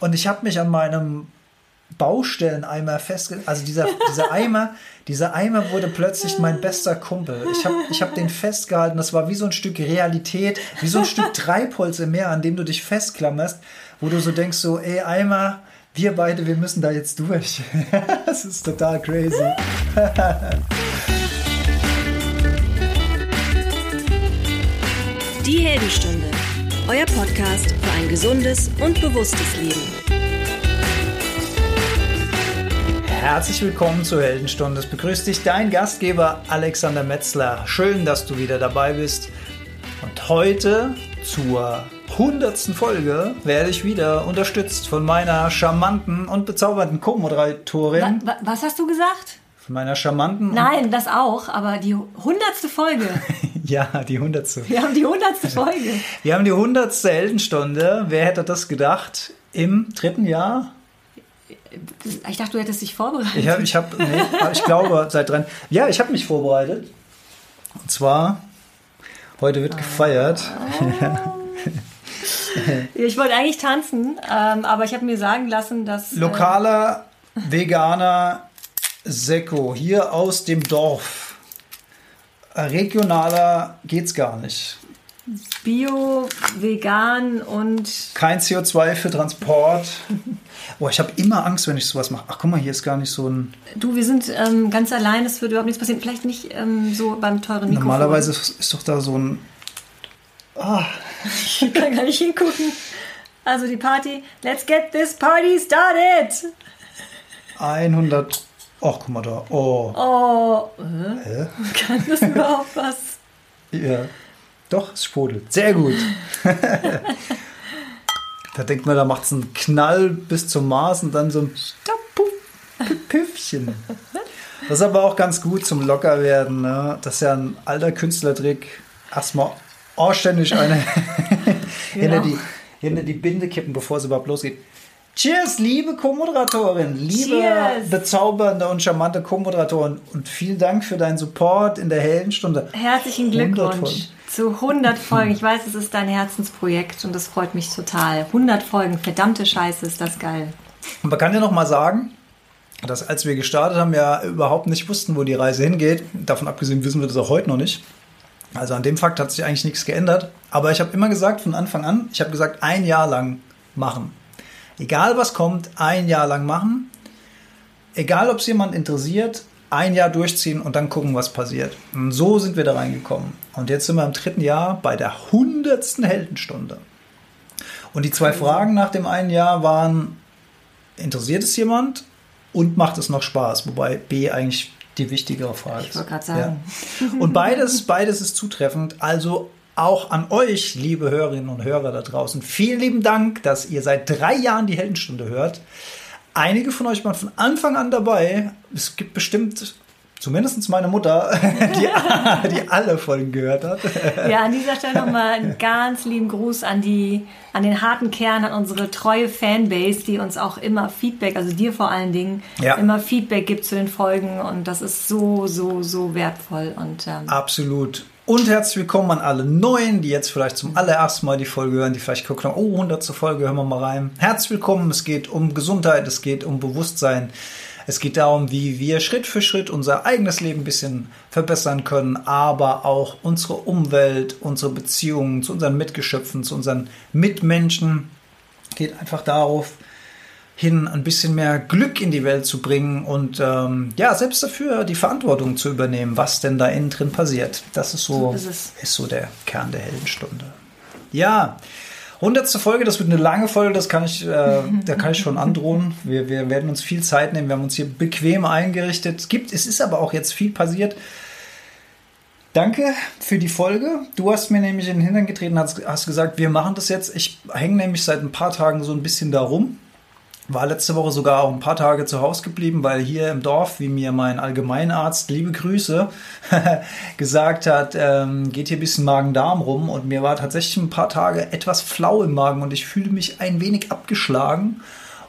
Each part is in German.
Und ich habe mich an meinem Baustelleneimer festgelegt. Also dieser, dieser Eimer, dieser Eimer wurde plötzlich mein bester Kumpel. Ich habe ich hab den festgehalten. Das war wie so ein Stück Realität, wie so ein Stück Treibholz im Meer, an dem du dich festklammerst, wo du so denkst, so, ey, Eimer, wir beide, wir müssen da jetzt durch. das ist total crazy. Die Heldenstunde, euer Podcast für ein gesundes und bewusstes Leben. Herzlich willkommen zur Heldenstunde. Es begrüßt dich dein Gastgeber Alexander Metzler. Schön, dass du wieder dabei bist. Und heute zur hundertsten Folge werde ich wieder unterstützt von meiner charmanten und bezaubernden Co-Moderatorin. Wa- wa- Was hast du gesagt? Meiner charmanten. Nein, das auch, aber die hundertste Folge. Ja, die hundertste. Wir haben die hundertste Folge. Wir haben die hundertste Heldenstunde. Wer hätte das gedacht? Im dritten Jahr? Ich dachte, du hättest dich vorbereitet. Ich habe, ich habe, nee, ich glaube seit drei. Ja, ich habe mich vorbereitet. Und zwar heute wird gefeiert. Ich wollte eigentlich tanzen, ähm, aber ich habe mir sagen lassen, dass. äh, Lokaler Veganer Seko hier aus dem Dorf. Regionaler geht's gar nicht. Bio, vegan und. Kein CO2 für Transport. Boah, ich habe immer Angst, wenn ich sowas mache. Ach, guck mal, hier ist gar nicht so ein. Du, wir sind ähm, ganz allein, es wird überhaupt nichts passieren. Vielleicht nicht ähm, so beim teuren Mikrofon. Normalerweise ist doch da so ein. Ich kann gar nicht hingucken. Also die Party. Let's get this party started! 100. Ach, guck mal da. Oh. Oh, äh, Hä? kann das überhaupt was? Ja. Doch, es sprudelt. Sehr gut. da denkt man, da macht es einen Knall bis zum Mars und dann so ein Püffchen. Das ist aber auch ganz gut zum Lockerwerden. Ne? Das ist ja ein alter Künstlertrick. Erstmal anständig eine hinter, die, hinter die Binde kippen, bevor es überhaupt losgeht. Cheers, liebe Co-Moderatorin, liebe Cheers. bezaubernde und charmante Co-Moderatorin und vielen Dank für deinen Support in der Heldenstunde. Herzlichen 100 Glückwunsch zu 100 Folgen. Ich weiß, es ist dein Herzensprojekt und das freut mich total. 100 Folgen, verdammte Scheiße, ist das geil. Und man kann ja noch mal sagen, dass als wir gestartet haben, ja überhaupt nicht wussten, wo die Reise hingeht. Davon abgesehen wissen wir das auch heute noch nicht. Also an dem Fakt hat sich eigentlich nichts geändert. Aber ich habe immer gesagt, von Anfang an, ich habe gesagt, ein Jahr lang machen. Egal was kommt, ein Jahr lang machen. Egal ob es jemand interessiert, ein Jahr durchziehen und dann gucken, was passiert. Und so sind wir da reingekommen. Und jetzt sind wir im dritten Jahr bei der hundertsten Heldenstunde. Und die zwei Fragen nach dem einen Jahr waren, interessiert es jemand und macht es noch Spaß? Wobei B eigentlich die wichtigere Frage ist. Ich wollte gerade sagen. Ja. Und beides, beides ist zutreffend. Also auch an euch, liebe Hörerinnen und Hörer da draußen, vielen lieben Dank, dass ihr seit drei Jahren die Heldenstunde hört. Einige von euch waren von Anfang an dabei. Es gibt bestimmt, zumindest meine Mutter, die, die alle Folgen gehört hat. Ja, an dieser Stelle nochmal einen ganz lieben Gruß an die, an den harten Kern, an unsere treue Fanbase, die uns auch immer Feedback, also dir vor allen Dingen, Ja. immer Feedback gibt zu den Folgen und das ist so, so, so wertvoll und ähm, Absolut. Und herzlich willkommen an alle Neuen, die jetzt vielleicht zum allerersten Mal die Folge hören, die vielleicht gucken, oh, 100. Folge, hören wir mal rein. Herzlich willkommen, es geht um Gesundheit, es geht um Bewusstsein. Es geht darum, wie wir Schritt für Schritt unser eigenes Leben ein bisschen verbessern können, aber auch unsere Umwelt, unsere Beziehungen zu unseren Mitgeschöpfen, zu unseren Mitmenschen. Geht einfach darauf, hin, ein bisschen mehr Glück in die Welt zu bringen und ähm, ja, selbst dafür die Verantwortung zu übernehmen, was denn da innen drin passiert. Das ist so, So ist ist so der Kern der Heldenstunde. Ja, hundertste Folge, das wird eine lange Folge, das kann ich, äh, da kann ich schon androhen. Wir, wir werden uns viel Zeit nehmen, wir haben uns hier bequem eingerichtet. Es gibt, es ist aber auch jetzt viel passiert. Danke für die Folge. Du hast mir nämlich in den Hintern getreten, hast, hast gesagt, wir machen das jetzt. Ich hänge nämlich seit ein paar Tagen so ein bisschen da rum. War letzte Woche sogar auch ein paar Tage zu Hause geblieben, weil hier im Dorf, wie mir mein Allgemeinarzt, liebe Grüße, gesagt hat, ähm, geht hier ein bisschen Magen-Darm rum. Und mir war tatsächlich ein paar Tage etwas flau im Magen und ich fühle mich ein wenig abgeschlagen.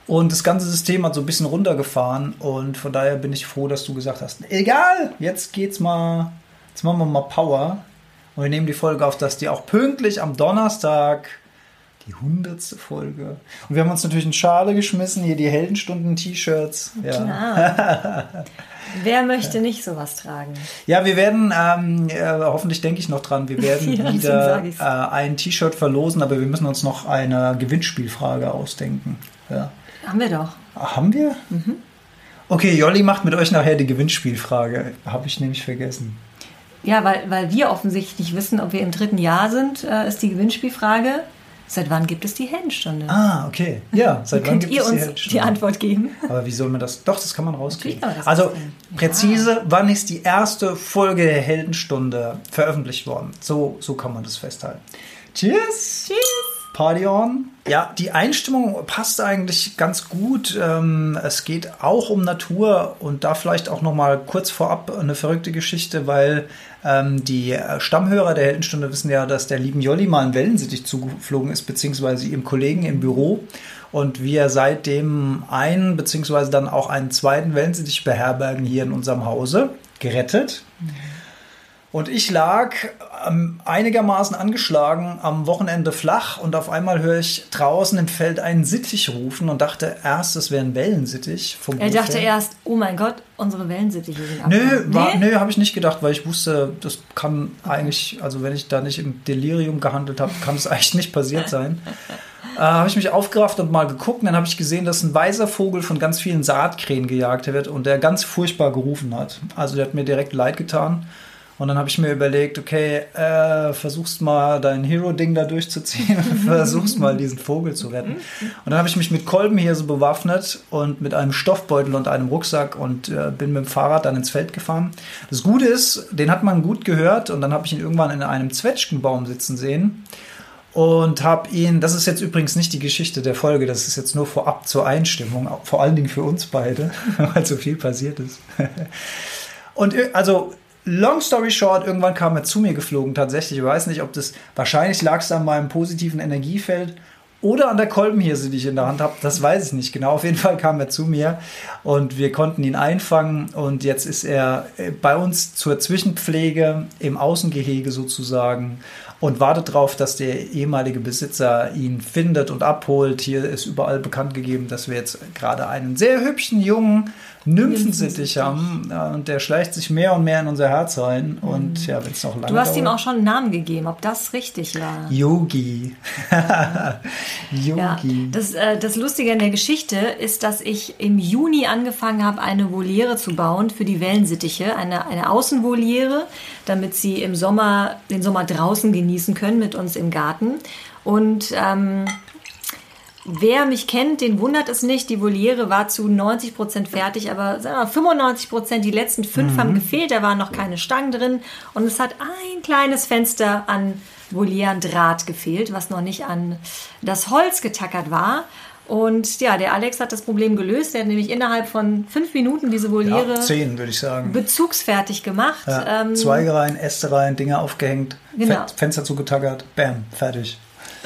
Und das ganze System hat so ein bisschen runtergefahren. Und von daher bin ich froh, dass du gesagt hast, egal, jetzt geht's mal, jetzt machen wir mal Power. Und wir nehmen die Folge auf, dass die auch pünktlich am Donnerstag Die hundertste Folge. Und wir haben uns natürlich in Schale geschmissen, hier die Heldenstunden-T-Shirts. Ja. Klar. Wer möchte nicht sowas tragen? ja, wir werden, ähm, äh, hoffentlich denke ich noch dran, wir werden Ja, wieder äh, ein T-Shirt verlosen, aber wir müssen uns noch eine Gewinnspielfrage ausdenken. Ja. Haben wir doch. Haben wir? Mhm. Okay, Jolli macht mit euch nachher die Gewinnspielfrage. Habe ich nämlich vergessen. Ja, weil, weil wir offensichtlich wissen, ob wir im dritten Jahr sind, äh, ist die Gewinnspielfrage. Seit wann gibt es die Heldenstunde? Ah, okay. Ja, seit wann Könnt gibt ihr es die uns Heldenstunde? die Antwort geben? Aber wie soll man das? Doch, das kann man rauskriegen. Kann man das Also rauskriegen. Ja. präzise, wann ist die erste Folge der Heldenstunde veröffentlicht worden? So, so kann man das festhalten. Cheers! Tschüss. Party on. Ja, die Einstimmung passt eigentlich ganz gut. Ähm, es geht auch um Natur und da vielleicht auch noch mal kurz vorab eine verrückte Geschichte, weil ähm, die Stammhörer der Heldenstunde wissen ja, dass der lieben Jolli mal ein Wellensittich zugeflogen ist, beziehungsweise ihrem Kollegen im Büro und wir seitdem einen beziehungsweise dann auch einen zweiten Wellensittich beherbergen hier in unserem Hause, gerettet. Und ich lag einigermaßen angeschlagen am Wochenende flach und auf einmal höre ich draußen im Feld einen Sittich rufen und dachte erst, es wäre ein Wellensittich. Vom Er dachte her. erst, oh mein Gott, unsere Wellensittiche sind Nö, war, Nee? nö, habe ich nicht gedacht, weil ich wusste, das kann eigentlich, also wenn ich da nicht im Delirium gehandelt habe, kann es eigentlich nicht passiert sein. Äh, habe ich mich aufgerafft und mal geguckt und dann habe ich gesehen, dass ein weißer Vogel von ganz vielen Saatkrähen gejagt wird und der ganz furchtbar gerufen hat. Also der hat mir direkt leid getan. Und dann habe ich mir überlegt, okay, äh, versuchst mal dein Hero-Ding da durchzuziehen und versuchst mal diesen Vogel zu retten. Und dann habe ich mich mit Kolben hier so bewaffnet und mit einem Stoffbeutel und einem Rucksack und äh, bin mit dem Fahrrad dann ins Feld gefahren. Das Gute ist, den hat man gut gehört und dann habe ich ihn irgendwann in einem Zwetschgenbaum sitzen sehen und habe ihn, das ist jetzt übrigens nicht die Geschichte der Folge, das ist jetzt nur vorab zur Einstimmung, vor allen Dingen für uns beide, weil so viel passiert ist. Und ir- also, long story short, irgendwann kam er zu mir geflogen tatsächlich. Ich weiß nicht, ob das, wahrscheinlich lag es an meinem positiven Energiefeld oder an der Kolbenhirse, die ich in der Hand habe. Das weiß ich nicht genau. Auf jeden Fall kam er zu mir und wir konnten ihn einfangen. Und jetzt ist er äh, bei uns zur Zwischenpflege im Außengehege sozusagen und wartet darauf, dass der ehemalige Besitzer ihn findet und abholt. Hier ist überall bekannt gegeben, dass wir jetzt gerade einen sehr hübschen jungen Nymphensittich haben Ja, und der schleicht sich mehr und mehr in unser Herz rein. Und ja, wenn es noch lange Du hast ihm dauert- auch schon einen Namen gegeben, ob das richtig war. Yogi. Ja, Yogi. das, äh, das Lustige an der Geschichte ist, dass ich im Juni angefangen habe, eine Voliere zu bauen für die Wellensittiche. Eine, eine Außenvoliere, damit sie im Sommer, den Sommer draußen genießen können mit uns im Garten. Und ähm, wer mich kennt, den wundert es nicht. Die Voliere war zu 90 Prozent fertig, aber sagen wir mal, 95 Prozent, die letzten fünf haben gefehlt. Da waren noch keine Stangen drin. Und es hat ein kleines Fenster an Volierendraht gefehlt, was noch nicht an das Holz getackert war. Und ja, der Alex hat das Problem gelöst. Er hat nämlich innerhalb von fünf Minuten diese Voliere Ja, zehn, würde ich sagen. bezugsfertig gemacht. Ja, Ähm, Zweige rein, Äste rein, Dinge aufgehängt, Genau. Fe- Fenster zugetackert, bam, fertig.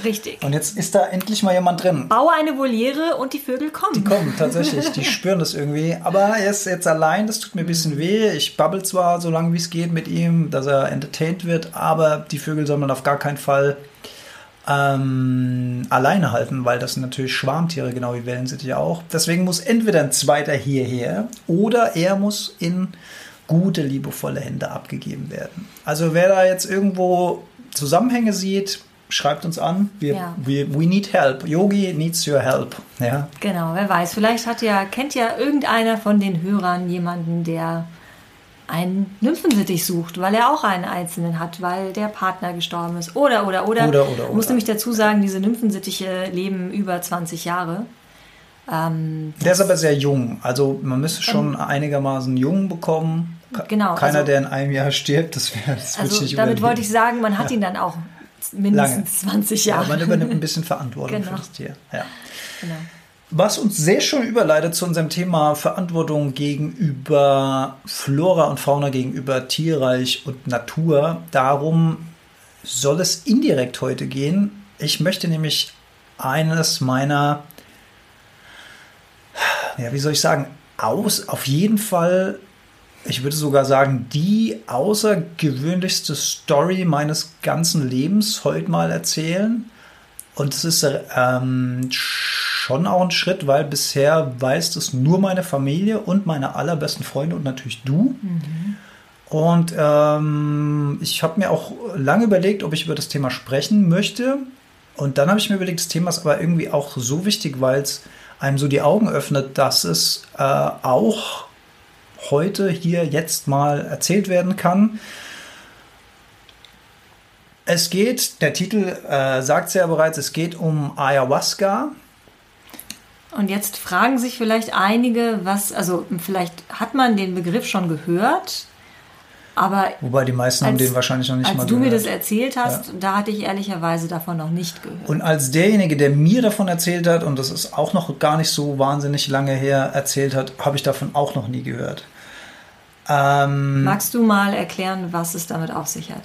Richtig. Und jetzt ist da endlich mal jemand drin. Baue eine Voliere und die Vögel kommen. Die kommen tatsächlich, die spüren das irgendwie. Aber er ist jetzt allein, das tut mir ein bisschen weh. Ich babbel zwar so lange wie es geht mit ihm, dass er entertained wird, aber die Vögel soll man auf gar keinen Fall ähm, alleine halten, weil das sind natürlich Schwarmtiere, genau wie Wellensittiche auch. Deswegen muss entweder ein zweiter hierher oder er muss in gute, liebevolle Hände abgegeben werden. Also wer da jetzt irgendwo Zusammenhänge sieht, schreibt uns an. Wir, Ja. wir, we need help. Yogi needs your help. Ja. Genau, wer weiß. Vielleicht hat ja, kennt ja irgendeiner von den Hörern jemanden, der einen Nymphensittich sucht, weil er auch einen einzelnen hat, weil der Partner gestorben ist. Oder, oder, oder. Oder, oder, Ich muss oder. nämlich dazu sagen, diese Nymphensittiche leben über 20 Jahre. Ähm, Der ist aber sehr jung. Also man müsste schon einigermaßen jung bekommen. Genau, Keiner, also- der in einem Jahr stirbt, das wäre das also nicht damit wollte ich sagen, man hat ihn dann auch mindestens 20 Ja, Jahre. man übernimmt ein bisschen Verantwortung Genau. für das Tier. Ja. genau. Was uns sehr schön überleitet zu unserem Thema Verantwortung gegenüber Flora und Fauna, gegenüber Tierreich und Natur. Darum soll es indirekt heute gehen. Ich möchte nämlich eines meiner, ja, wie soll ich sagen, aus, auf jeden Fall, ich würde sogar sagen, die außergewöhnlichste Story meines ganzen Lebens heute mal erzählen. Und es ist ähm, schon auch ein Schritt, weil bisher weiß es nur meine Familie und meine allerbesten Freunde und natürlich du. Mhm. Und ähm, ich habe mir auch lange überlegt, ob ich über das Thema sprechen möchte. Und dann habe ich mir überlegt, das Thema ist aber irgendwie auch so wichtig, weil es einem so die Augen öffnet, dass es äh, auch heute hier jetzt mal erzählt werden kann. Es geht, der Titel äh, sagt es ja bereits, es geht um Ayahuasca. Und jetzt fragen sich vielleicht einige, was, also vielleicht hat man den Begriff schon gehört, aber. Wobei die meisten als, haben den wahrscheinlich noch nicht mal gehört. Als du mir das erzählt hast, ja. da hatte ich ehrlicherweise davon noch nicht gehört. Und als derjenige, der mir davon erzählt hat, und das ist auch noch gar nicht so wahnsinnig lange her erzählt hat, habe ich davon auch noch nie gehört. Ähm, Magst du mal erklären, was es damit auf sich hat?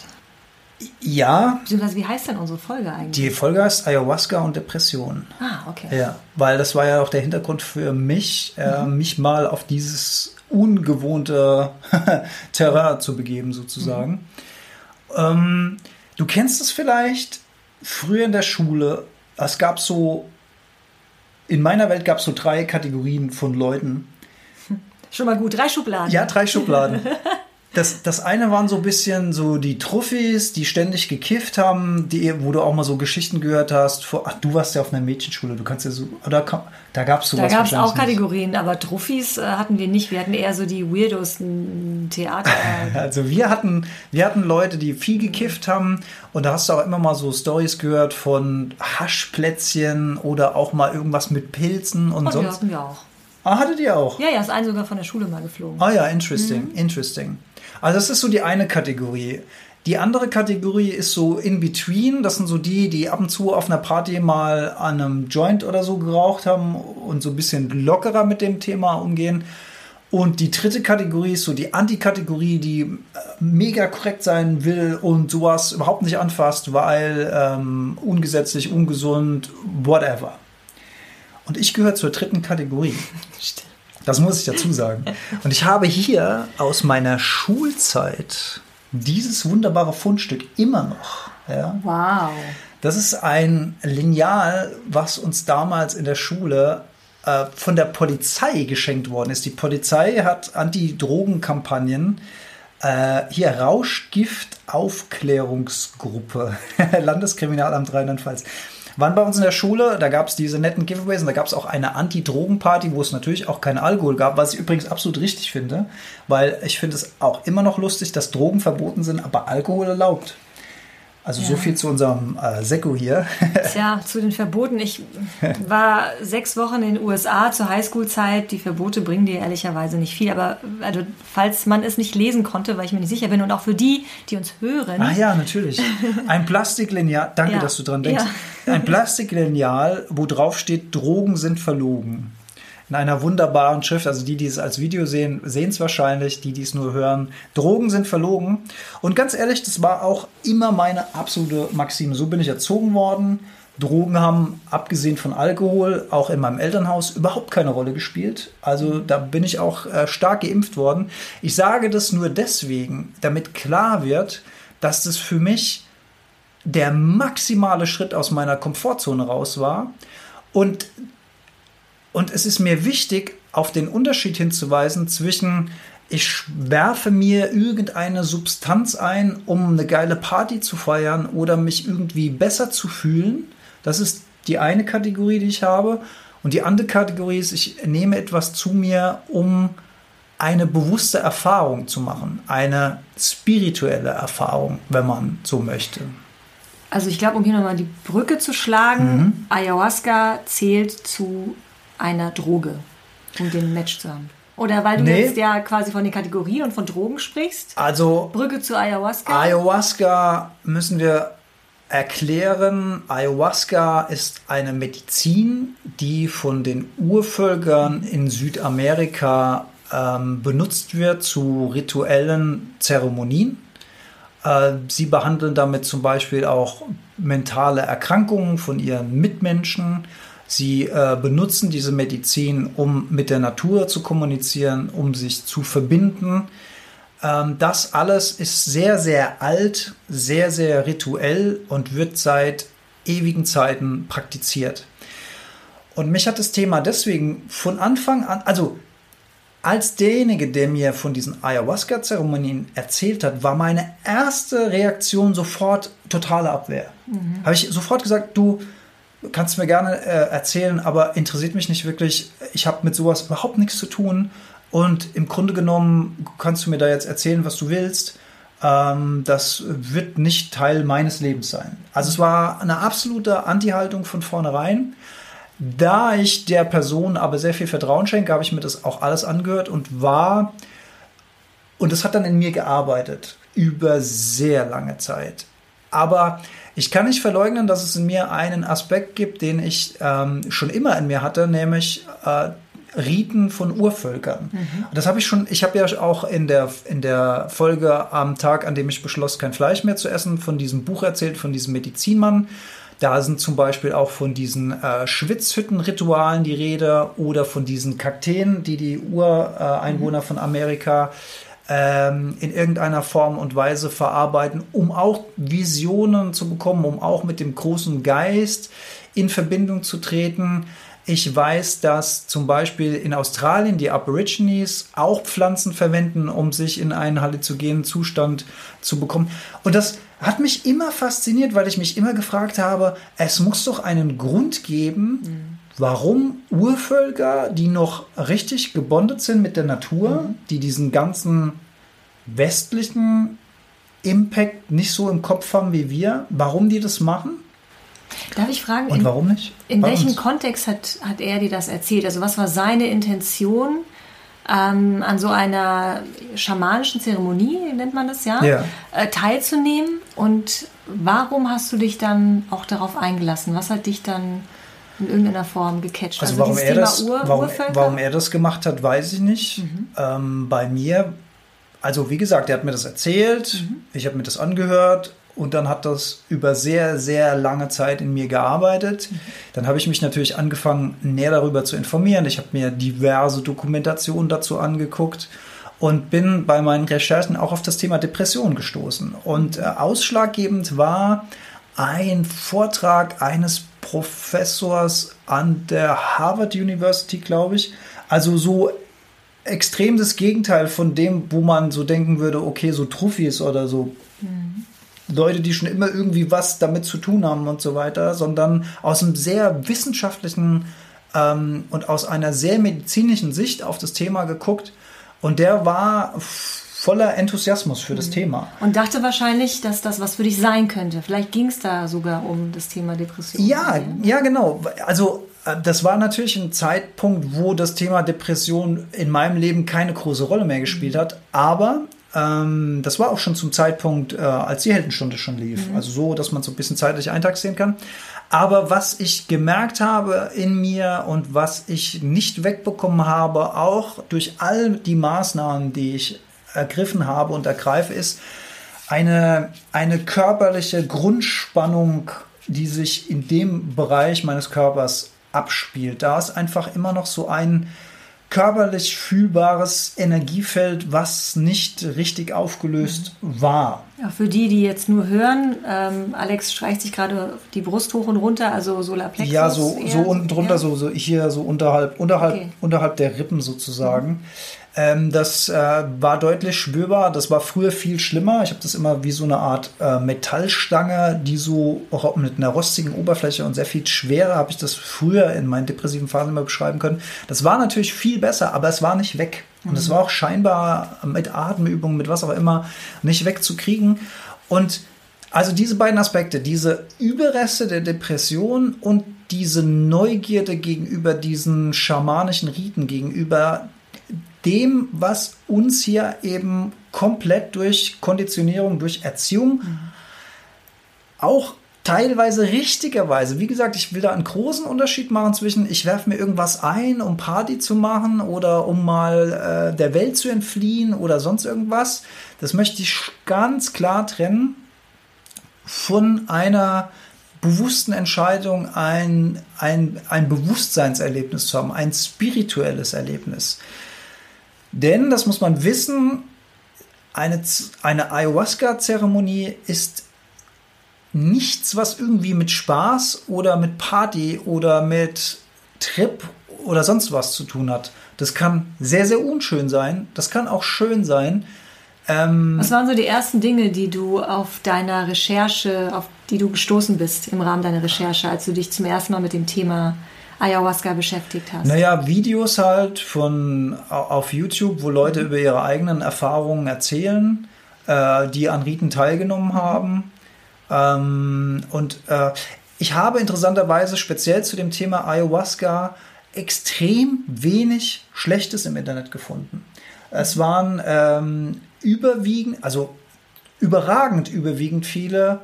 Ja. Beziehungsweise, wie heißt denn unsere Folge eigentlich? Die Folge heißt Ayahuasca und Depression. Ah, okay. Ja, weil das war ja auch der Hintergrund für mich, äh, mhm. mich mal auf dieses ungewohnte Terrain zu begeben, sozusagen. Mhm. Ähm, du kennst es vielleicht früher in der Schule. Es gab so, in meiner Welt gab es so drei Kategorien von Leuten. Schon mal gut, drei Schubladen. Ja, drei Schubladen. Das, das eine waren so ein bisschen so die Truffis, die ständig gekifft haben, die, wo du auch mal so Geschichten gehört hast. Vor, ach, du warst ja auf einer Mädchenschule, du kannst ja so, oder da gab es sowas. Da gab es auch Kategorien, nicht. aber Truffis äh, hatten wir nicht. Wir hatten eher so die weirdosten Theater. also wir hatten, wir hatten Leute, die viel gekifft haben und da hast du auch immer mal so Stories gehört von Haschplätzchen oder auch mal irgendwas mit Pilzen und, und sonst. hatten wir auch. Ah, hattet ihr auch? Ja, ja, ist ein sogar von der Schule mal geflogen. Ah ja, interesting, mhm. interesting. Also das ist so die eine Kategorie. Die andere Kategorie ist so in between. Das sind so die, die ab und zu auf einer Party mal an einem Joint oder so geraucht haben und so ein bisschen lockerer mit dem Thema umgehen. Und die dritte Kategorie ist so die Antikategorie, die äh, mega korrekt sein will und sowas überhaupt nicht anfasst, weil ähm, ungesetzlich, ungesund, whatever. Und ich gehöre zur dritten Kategorie. Das muss ich dazu sagen. Und ich habe hier aus meiner Schulzeit dieses wunderbare Fundstück immer noch. Ja. Wow. Das ist ein Lineal, was uns damals in der Schule äh, von der Polizei geschenkt worden ist. Die Polizei hat Anti-Drogen-Kampagnen äh, hier Rauschgift Aufklärungsgruppe, Landeskriminalamt Rheinland-Pfalz waren bei uns in der Schule, da gab es diese netten Giveaways und da gab es auch eine Anti-Drogen-Party, wo es natürlich auch keinen Alkohol gab, was ich übrigens absolut richtig finde, weil ich finde es auch immer noch lustig, dass Drogen verboten sind, aber Alkohol erlaubt. Also ja. so viel zu unserem äh, Sekko hier. Tja, zu den Verboten. Ich war sechs Wochen in den USA zur Highschool-Zeit. Die Verbote bringen dir ehrlicherweise nicht viel. Aber also, falls man es nicht lesen konnte, weil ich mir nicht sicher bin, und auch für die, die uns hören. Ah ja, natürlich. Ein Plastiklineal, danke, ja. dass du dran denkst. Ja. Ein Plastiklineal, wo drauf steht, Drogen sind verlogen in einer wunderbaren Schrift. Also die, die es als Video sehen, sehen es wahrscheinlich. Die, die es nur hören, Drogen sind verlogen. Und ganz ehrlich, das war auch immer meine absolute Maxime. So bin ich erzogen worden. Drogen haben, abgesehen von Alkohol, auch in meinem Elternhaus überhaupt keine Rolle gespielt. Also da bin ich auch äh, stark geimpft worden. Ich sage das nur deswegen, damit klar wird, dass das für mich der maximale Schritt aus meiner Komfortzone raus war. Und und es ist mir wichtig, auf den Unterschied hinzuweisen zwischen ich werfe mir irgendeine Substanz ein, um eine geile Party zu feiern oder mich irgendwie besser zu fühlen. Das ist die eine Kategorie, die ich habe. Und die andere Kategorie ist, ich nehme etwas zu mir, um eine bewusste Erfahrung zu machen. Eine spirituelle Erfahrung, wenn man so möchte. Also ich glaube, um hier nochmal die Brücke zu schlagen, mhm. Ayahuasca zählt zu einer Droge, um den Match zu haben? Oder weil du nee. jetzt ja quasi von den Kategorien und von Drogen sprichst? Also. Brücke zu Ayahuasca? Ayahuasca müssen wir erklären. Ayahuasca ist eine Medizin, die von den Urvölkern in Südamerika ähm, benutzt wird zu rituellen Zeremonien. Äh, sie behandeln damit zum Beispiel auch mentale Erkrankungen von ihren Mitmenschen Sie äh, benutzen diese Medizin, um mit der Natur zu kommunizieren, um sich zu verbinden. Ähm, das alles ist sehr, sehr alt, sehr, sehr rituell und wird seit ewigen Zeiten praktiziert. Und mich hat das Thema deswegen von Anfang an, also als derjenige, der mir von diesen Ayahuasca-Zeremonien erzählt hat, war meine erste Reaktion sofort totale Abwehr. Mhm. Habe ich sofort gesagt, du kannst mir gerne äh, erzählen, aber interessiert mich nicht wirklich. Ich habe mit sowas überhaupt nichts zu tun. Und im Grunde genommen kannst du mir da jetzt erzählen, was du willst. Ähm, das wird nicht Teil meines Lebens sein. Also es war eine absolute Anti-Haltung von vornherein. Da ich der Person aber sehr viel Vertrauen schenke, habe ich mir das auch alles angehört und war, und das hat dann in mir gearbeitet, über sehr lange Zeit. Aber ich kann nicht verleugnen, dass es in mir einen Aspekt gibt, den ich ähm, schon immer in mir hatte, nämlich äh, Riten von Urvölkern. Mhm. Das habe ich schon, ich habe ja auch in der, in der Folge am Tag, an dem ich beschloss, kein Fleisch mehr zu essen, von diesem Buch erzählt, von diesem Medizinmann. Da sind zum Beispiel auch von diesen äh, Schwitzhüttenritualen die Rede oder von diesen Kakteen, die die Ureinwohner mhm. von Amerika ähm, in irgendeiner Form und Weise verarbeiten, um auch Visionen zu bekommen, um auch mit dem großen Geist in Verbindung zu treten. Ich weiß, dass zum Beispiel in Australien die Aborigines auch Pflanzen verwenden, um sich in einen halluzinogenen Zustand zu bekommen. Und das hat mich immer fasziniert, weil ich mich immer gefragt habe, es muss doch einen Grund geben, warum Urvölker, die noch richtig gebondet sind mit der Natur, mhm. die diesen ganzen westlichen Impact nicht so im Kopf haben wie wir, warum die das machen? Darf ich fragen? Und in, warum nicht? In Bei welchem uns? Kontext hat, hat er dir das erzählt? Also was war seine Intention? Ähm, an so einer schamanischen Zeremonie, nennt man das ja, ja. Äh, teilzunehmen. Und warum hast du dich dann auch darauf eingelassen? Was hat dich dann in irgendeiner Form gecatcht? Also, also warum, er das, Ur warum, warum, er das gemacht hat, weiß ich nicht. Mhm. Ähm, bei mir, also wie gesagt, er hat mir das erzählt, mhm. ich habe mir das angehört und dann hat das über sehr, sehr lange Zeit in mir gearbeitet. Dann habe ich mich natürlich angefangen, näher darüber zu informieren. Ich habe mir diverse Dokumentationen dazu angeguckt und bin bei meinen Recherchen auch auf das Thema Depression gestoßen. Und äh, ausschlaggebend war ein Vortrag eines Professors an der Harvard University, glaube ich. Also so extrem das Gegenteil von dem, wo man so denken würde, okay, so Truffis oder so mhm. Leute, die schon immer irgendwie was damit zu tun haben und so weiter, sondern aus einem sehr wissenschaftlichen ähm, und aus einer sehr medizinischen Sicht auf das Thema geguckt. Und der war voller Enthusiasmus für das mhm. Thema. Und dachte wahrscheinlich, dass das was für dich sein könnte. Vielleicht ging es da sogar um das Thema Depression. Ja, ja, genau. Also äh, das war natürlich ein Zeitpunkt, wo das Thema Depression in meinem Leben keine große Rolle mehr gespielt hat. Aber ähm, das war auch schon zum Zeitpunkt, äh, als die Heldenstunde schon lief. Mhm. Also so, dass man so ein bisschen zeitlich eintaxieren kann. Aber was ich gemerkt habe in mir und was ich nicht wegbekommen habe, auch durch all die Maßnahmen, die ich ergriffen habe und ergreife, ist eine, eine körperliche Grundspannung, die sich in dem Bereich meines Körpers abspielt. Da ist einfach immer noch so ein, körperlich fühlbares Energiefeld, was nicht richtig aufgelöst mhm. war. Ja, für die, die jetzt nur hören, ähm, Alex streicht sich gerade die Brust hoch und runter, also Solarplexus. Ja, so, so unten drunter, so, so hier so unterhalb, unterhalb, okay. unterhalb der Rippen sozusagen. Mhm. Ähm, das äh, war deutlich spürbar. Das war früher viel schlimmer. Ich habe das immer wie so eine Art äh, Metallstange, die so mit einer rostigen Oberfläche und sehr viel schwerer habe ich das früher in meinen depressiven Phasen immer beschreiben können. Das war natürlich viel besser, aber es war nicht weg. Und es mhm. war auch scheinbar mit Atemübungen, mit was auch immer, nicht wegzukriegen. Und also diese beiden Aspekte, diese Überreste der Depression und diese Neugierde gegenüber diesen schamanischen Riten, gegenüber dem, was uns hier eben komplett durch Konditionierung, durch Erziehung mhm. auch teilweise richtigerweise, wie gesagt, ich will da einen großen Unterschied machen zwischen, ich werfe mir irgendwas ein, um Party zu machen oder um mal äh, der Welt zu entfliehen oder sonst irgendwas. Das möchte ich ganz klar trennen von einer bewussten Entscheidung, ein, ein, ein Bewusstseinserlebnis zu haben, ein spirituelles Erlebnis. Denn, das muss man wissen, eine, eine Ayahuasca-Zeremonie ist nichts, was irgendwie mit Spaß oder mit Party oder mit Trip oder sonst was zu tun hat. Das kann sehr, sehr unschön sein. Das kann auch schön sein. Ähm, was waren so die ersten Dinge, die du auf deiner Recherche, auf die du gestoßen bist im Rahmen deiner Recherche, als du dich zum ersten Mal mit dem Thema Ayahuasca beschäftigt hast? Naja, Videos halt von auf YouTube, wo Leute mhm. über ihre eigenen Erfahrungen erzählen, äh, die an Riten teilgenommen haben. Ähm, und äh, ich habe interessanterweise speziell zu dem Thema Ayahuasca extrem wenig Schlechtes im Internet gefunden. Es waren ähm, überwiegend, also überragend überwiegend viele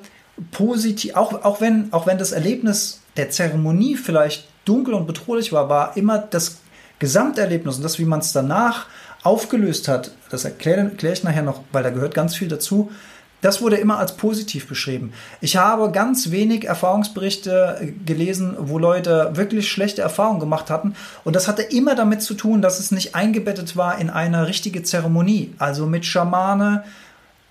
positiv, auch, auch, wenn, auch wenn das Erlebnis der Zeremonie vielleicht dunkel und bedrohlich war, war immer das Gesamterlebnis und das, wie man es danach aufgelöst hat, das erkläre, erkläre ich nachher noch, weil da gehört ganz viel dazu, das wurde immer als positiv beschrieben. Ich habe ganz wenig Erfahrungsberichte gelesen, wo Leute wirklich schlechte Erfahrungen gemacht hatten. Und das hatte immer damit zu tun, dass es nicht eingebettet war in eine richtige Zeremonie. Also mit Schamane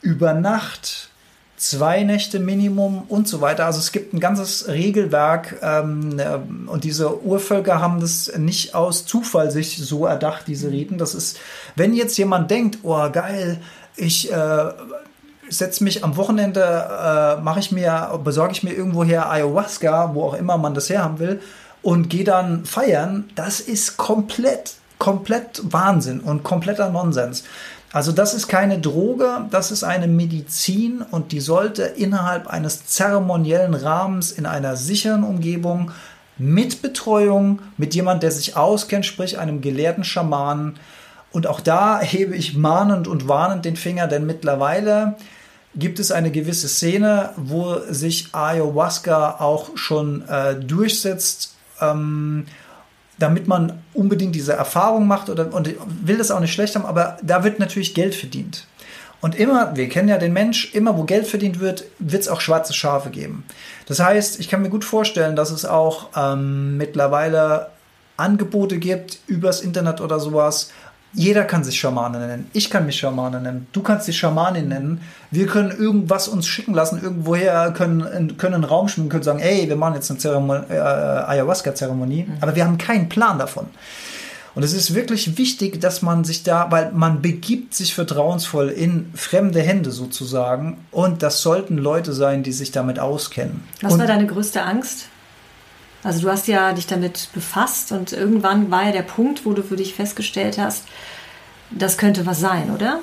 über Nacht, zwei Nächte Minimum und so weiter. Also es gibt ein ganzes Regelwerk ähm, und diese Urvölker haben das nicht aus Zufall sich so erdacht, diese Riten. Das ist, wenn jetzt jemand denkt, oh geil, ich äh, setze mich am Wochenende, äh, mache ich mir, besorge ich mir irgendwoher Ayahuasca, wo auch immer man das herhaben will, und gehe dann feiern, das ist komplett, komplett Wahnsinn und kompletter Nonsens. Also das ist keine Droge, das ist eine Medizin und die sollte innerhalb eines zeremoniellen Rahmens in einer sicheren Umgebung mit Betreuung, mit jemand, der sich auskennt, sprich einem gelehrten Schamanen. Und auch da hebe ich mahnend und warnend den Finger, denn mittlerweile gibt es eine gewisse Szene, wo sich Ayahuasca auch schon äh, durchsetzt, ähm, damit man unbedingt diese Erfahrung macht oder und will das auch nicht schlecht haben, aber da wird natürlich Geld verdient. Und immer, wir kennen ja den Mensch, immer wo Geld verdient wird, wird es auch schwarze Schafe geben. Das heißt, ich kann mir gut vorstellen, dass es auch ähm, mittlerweile Angebote gibt übers Internet oder sowas, jeder kann sich Schamane nennen. Ich kann mich Schamane nennen. Du kannst dich Schamanin nennen. Wir können irgendwas uns schicken lassen, irgendwoher können, können einen Raum schmücken, können sagen, ey, wir machen jetzt eine Zeremonie, äh, Ayahuasca-Zeremonie, mhm. aber wir haben keinen Plan davon. Und es ist wirklich wichtig, dass man sich da, weil man begibt sich vertrauensvoll in fremde Hände sozusagen. Und das sollten Leute sein, die sich damit auskennen. Was und war deine größte Angst? Also du hast ja dich damit befasst und irgendwann war ja der Punkt, wo du für dich festgestellt hast, das könnte was sein, oder?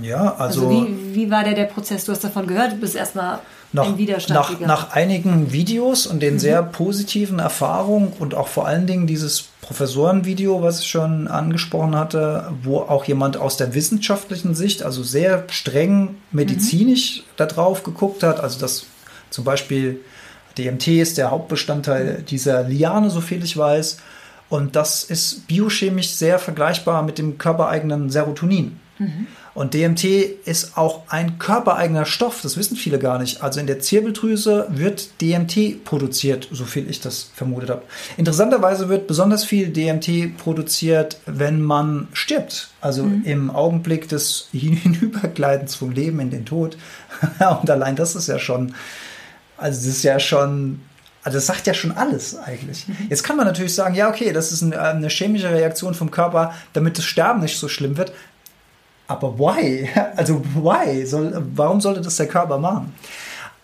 Ja, also. also wie, wie war der, der Prozess? Du hast davon gehört, du bist erstmal nach, im Widerstand nach, gegangen. Nach einigen Videos und den mhm. sehr positiven Erfahrungen und auch vor allen Dingen dieses Professorenvideo, was ich schon angesprochen hatte, wo auch jemand aus der wissenschaftlichen Sicht, also sehr streng medizinisch mhm. darauf geguckt hat, also dass zum Beispiel DMT ist der Hauptbestandteil dieser Liane, so viel ich weiß. Und das ist biochemisch sehr vergleichbar mit dem körpereigenen Serotonin. Mhm. Und DMT ist auch ein körpereigener Stoff, das wissen viele gar nicht. Also in der Zirbeldrüse wird DMT produziert, so viel ich das vermutet habe. Interessanterweise wird besonders viel DMT produziert, wenn man stirbt. Also mhm. im Augenblick des Hinübergleitens vom Leben in den Tod. Und allein das ist ja schon also das ist ja schon, also das sagt ja schon alles eigentlich. Mhm. Jetzt kann man natürlich sagen, ja, okay, das ist eine, eine chemische Reaktion vom Körper, damit das Sterben nicht so schlimm wird. Aber why? Also why? Soll, warum sollte das der Körper machen?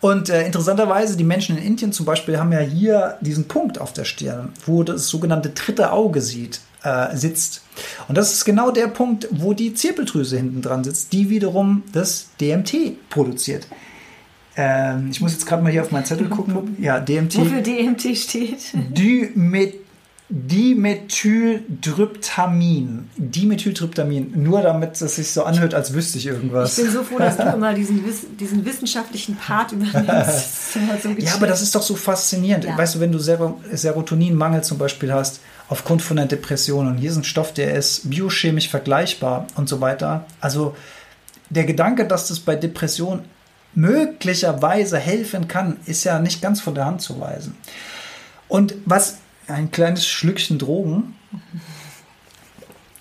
Und äh, interessanterweise, die Menschen in Indien zum Beispiel haben ja hier diesen Punkt auf der Stirn, wo das sogenannte dritte Auge sieht, äh, sitzt. Und das ist genau der Punkt, wo die Zirbeldrüse hinten dran sitzt, die wiederum das DMT produziert. Ähm, ich muss jetzt gerade mal hier auf meinen Zettel gucken. Ja, DMT. Wofür DMT steht? Dimet Dimethyltryptamin. Dimethyltryptamin. Nur damit es sich so anhört, als wüsste ich irgendwas. Ich bin so froh, dass du immer diesen, diesen wissenschaftlichen Part übernimmst. So ja, aber das ist doch so faszinierend. Ja. Weißt du, wenn du Serotoninmangel zum Beispiel hast, aufgrund von einer Depression, und hier ist ein Stoff, der ist biochemisch vergleichbar und so weiter. Also der Gedanke, dass das bei Depressionen möglicherweise helfen kann, ist ja nicht ganz von der Hand zu weisen. Und was ein kleines Schlückchen Drogen.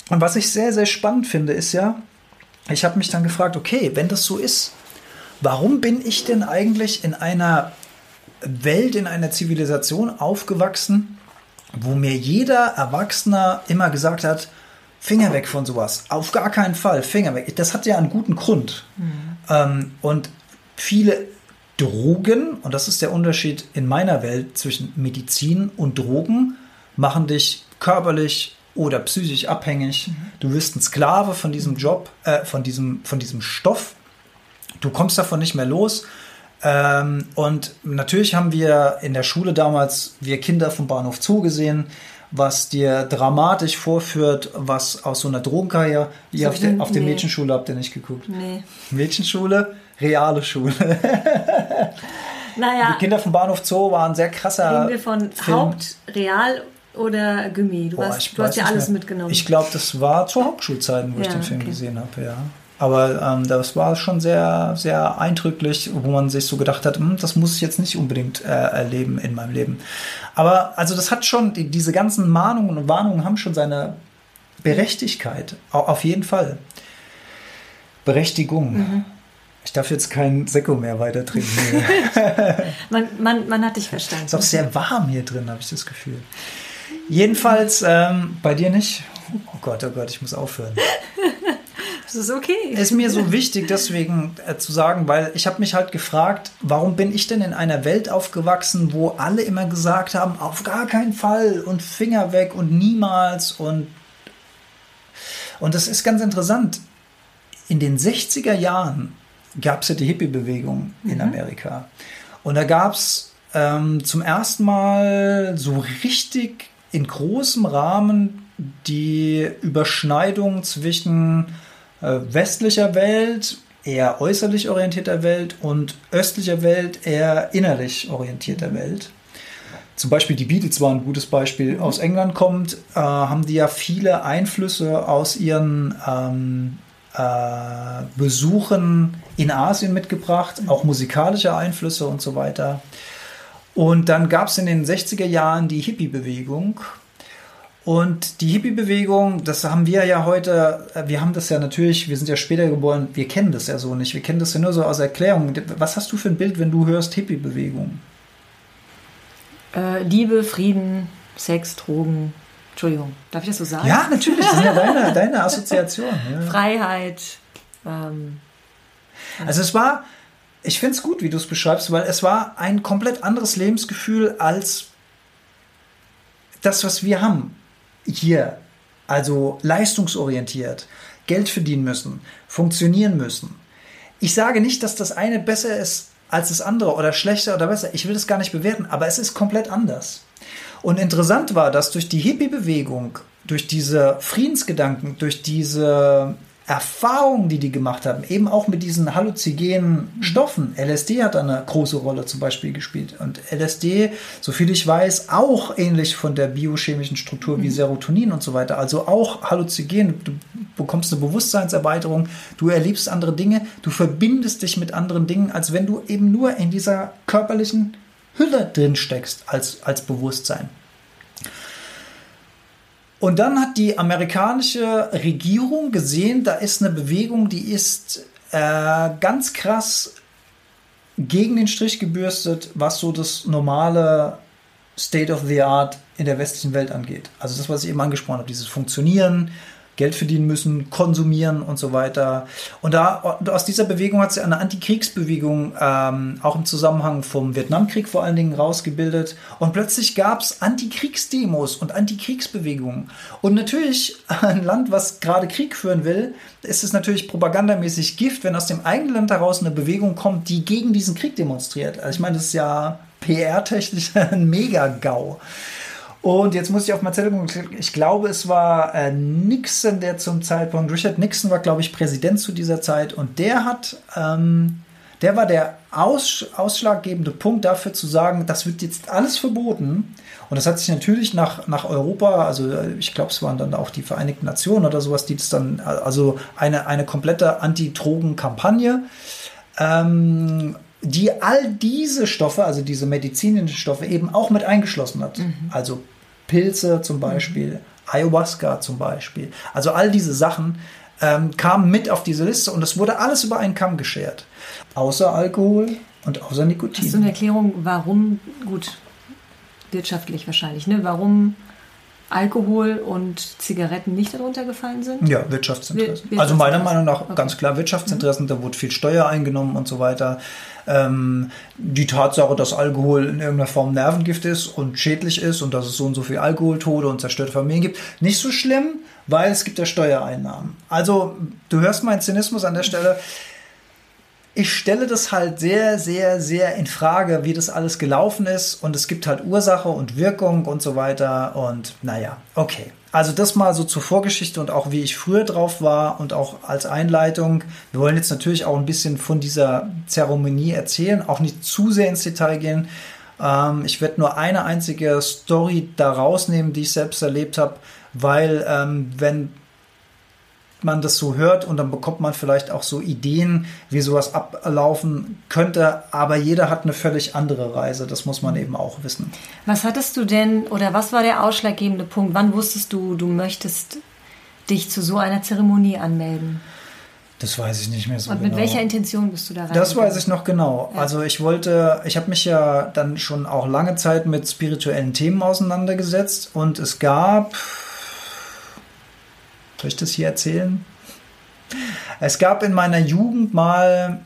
Und was ich sehr, sehr spannend finde, ist ja, ich habe mich dann gefragt, okay, wenn das so ist, warum bin ich denn eigentlich in einer Welt, in einer Zivilisation aufgewachsen, wo mir jeder Erwachsener immer gesagt hat, Finger weg von sowas. Auf gar keinen Fall, Finger weg. Das hat ja einen guten Grund. Mhm. Ähm, und viele Drogen, und das ist der Unterschied in meiner Welt zwischen Medizin und Drogen, machen dich körperlich oder psychisch abhängig. Mhm. Du wirst ein Sklave von diesem Job, äh, von, diesem, von diesem Stoff. Du kommst davon nicht mehr los. Ähm, und natürlich haben wir in der Schule damals, wir Kinder vom Bahnhof Zoo gesehen, was dir dramatisch vorführt, was aus so einer Drogenkarriere, so, auf, der, auf nee. der Mädchenschule habt ihr nicht geguckt. Nee. Mädchenschule, reale Schule. naja. Die Kinder vom Bahnhof Zoo waren sehr krasser. Reden wir von Film. Haupt, Real oder Gummi? Du, Boah, hast, du hast ja alles mehr. mitgenommen. Ich glaube, das war zu Hauptschulzeiten, wo ja, ich den Film okay. gesehen habe, ja. Aber ähm, das war schon sehr, sehr eindrücklich, wo man sich so gedacht hat, hm, das muss ich jetzt nicht unbedingt äh, erleben in meinem Leben. Aber also das hat schon, die, diese ganzen Mahnungen und Warnungen haben schon seine Berechtigkeit. Auf jeden Fall. Berechtigung. Mhm. Ich darf jetzt kein Sekko mehr weiter trinken. man, man, man hat dich verstanden. Es ist auch sehr warm hier drin, habe ich das Gefühl. Jedenfalls ähm, bei dir nicht. Oh Gott, oh Gott, ich muss aufhören. Das ist okay. Ist mir so wichtig, deswegen äh, zu sagen, weil ich habe mich halt gefragt, warum bin ich denn in einer Welt aufgewachsen, wo alle immer gesagt haben, auf gar keinen Fall und Finger weg und niemals und und das ist ganz interessant. In den 60er Jahren gab es ja die Hippie-Bewegung mhm. in Amerika. Und da gab es ähm, zum ersten Mal so richtig in großem Rahmen die Überschneidung zwischen äh, westlicher Welt, eher äußerlich orientierter Welt und östlicher Welt, eher innerlich orientierter Welt. Zum Beispiel die Beatles waren ein gutes Beispiel. Aus England kommt, äh, haben die ja viele Einflüsse aus ihren ähm, äh, Besuchen in Asien mitgebracht, auch musikalische Einflüsse und so weiter. Und dann gab es in den 60er Jahren die Hippie-Bewegung, und die Hippie-Bewegung, das haben wir ja heute, äh, wir haben das ja natürlich, wir sind ja später geboren, wir kennen das ja so nicht. Wir kennen das ja nur so aus Erklärung. Was hast du für ein Bild, wenn du hörst Hippie-Bewegung? Äh, Liebe, Frieden, Sex, Drogen. Entschuldigung, darf ich das so sagen? Ja, natürlich, das ist ja deine, deine Assoziation. Ja. Freiheit. Ähm, also es war, ich finde es gut, wie du es beschreibst, weil es war ein komplett anderes Lebensgefühl als das, was wir haben hier, also leistungsorientiert, Geld verdienen müssen, funktionieren müssen. Ich sage nicht, dass das eine besser ist als das andere oder schlechter oder besser. Ich will das gar nicht bewerten, aber es ist komplett anders. Und interessant war, dass durch die Hippie-Bewegung, durch diese Friedensgedanken, durch diese Erfahrungen, die die gemacht haben, eben auch mit diesen halluzinogenen Stoffen. LSD hat eine große Rolle zum Beispiel gespielt. Und LSD, soviel ich weiß, auch ähnlich von der biochemischen Struktur wie mhm. Serotonin und so weiter. Also auch halluzinogen. Du bekommst eine Bewusstseinserweiterung, du erlebst andere Dinge, du verbindest dich mit anderen Dingen, als wenn du eben nur in dieser körperlichen Hülle drin steckst als, als Bewusstsein. Und dann hat die amerikanische Regierung gesehen, da ist eine Bewegung, die ist äh, ganz krass gegen den Strich gebürstet, was so das normale State of the Art in der westlichen Welt angeht. Also das, was ich eben angesprochen habe, dieses Funktionieren, Geld verdienen müssen, konsumieren und so weiter. Und da aus dieser Bewegung hat sich eine Antikriegsbewegung ähm, auch im Zusammenhang vom Vietnamkrieg vor allen Dingen rausgebildet. Und plötzlich gab es Antikriegsdemos und Antikriegsbewegungen. Und natürlich ein Land, was gerade Krieg führen will, ist es natürlich propagandamäßig Gift, wenn aus dem eigenen Land heraus eine Bewegung kommt, die gegen diesen Krieg demonstriert. Also ich meine, das ist ja PR-technisch ein Mega-GAU. Und jetzt muss ich auf Marcelo gucken. Ich glaube, es war äh, Nixon, der zum Zeitpunkt, Richard Nixon war, glaube ich, Präsident zu dieser Zeit. Und der hat, ähm, der war der aus, ausschlaggebende Punkt dafür zu sagen, das wird jetzt alles verboten. Und das hat sich natürlich nach, nach Europa, also äh, ich glaube, es waren dann auch die Vereinigten Nationen oder sowas, die das dann, also eine, eine komplette Anti-Drogen-Kampagne. Ähm, die all diese Stoffe, also diese medizinischen Stoffe, eben auch mit eingeschlossen hat. Mhm. Also Pilze zum Beispiel, mhm. Ayahuasca zum Beispiel. Also all diese Sachen ähm, kam mit auf diese Liste und es wurde alles über einen Kamm geschert. Außer Alkohol und außer Nikotin. Hast du eine Erklärung, warum, gut, wirtschaftlich wahrscheinlich, ne? Warum Alkohol und Zigaretten nicht darunter gefallen sind? Ja, Wirtschaftsinteressen. Wir, also meiner Meinung nach okay. ganz klar Wirtschaftsinteressen, mhm. da wurde viel Steuer eingenommen und so weiter. Ähm, die Tatsache, dass Alkohol in irgendeiner Form Nervengift ist und schädlich ist und dass es so und so viel Alkoholtode und zerstörte Familien gibt, nicht so schlimm, weil es gibt ja Steuereinnahmen. Also du hörst meinen Zynismus an der Stelle ich stelle das halt sehr, sehr, sehr in Frage, wie das alles gelaufen ist. Und es gibt halt Ursache und Wirkung und so weiter. Und naja, okay. Also das mal so zur Vorgeschichte und auch wie ich früher drauf war und auch als Einleitung. Wir wollen jetzt natürlich auch ein bisschen von dieser Zeremonie erzählen, auch nicht zu sehr ins Detail gehen. Ähm, ich werde nur eine einzige Story da rausnehmen, die ich selbst erlebt habe, weil ähm, wenn man das so hört und dann bekommt man vielleicht auch so Ideen, wie sowas ablaufen könnte. Aber jeder hat eine völlig andere Reise. Das muss man eben auch wissen. Was hattest du denn oder was war der ausschlaggebende Punkt? Wann wusstest du, du möchtest dich zu so einer Zeremonie anmelden? Das weiß ich nicht mehr so Und mit genau. welcher Intention bist du da rein? Das weiß ich noch genau. Ja. Also ich wollte, ich habe mich ja dann schon auch lange Zeit mit spirituellen Themen auseinandergesetzt und es gab soll ich das hier erzählen? Es gab in meiner Jugend mal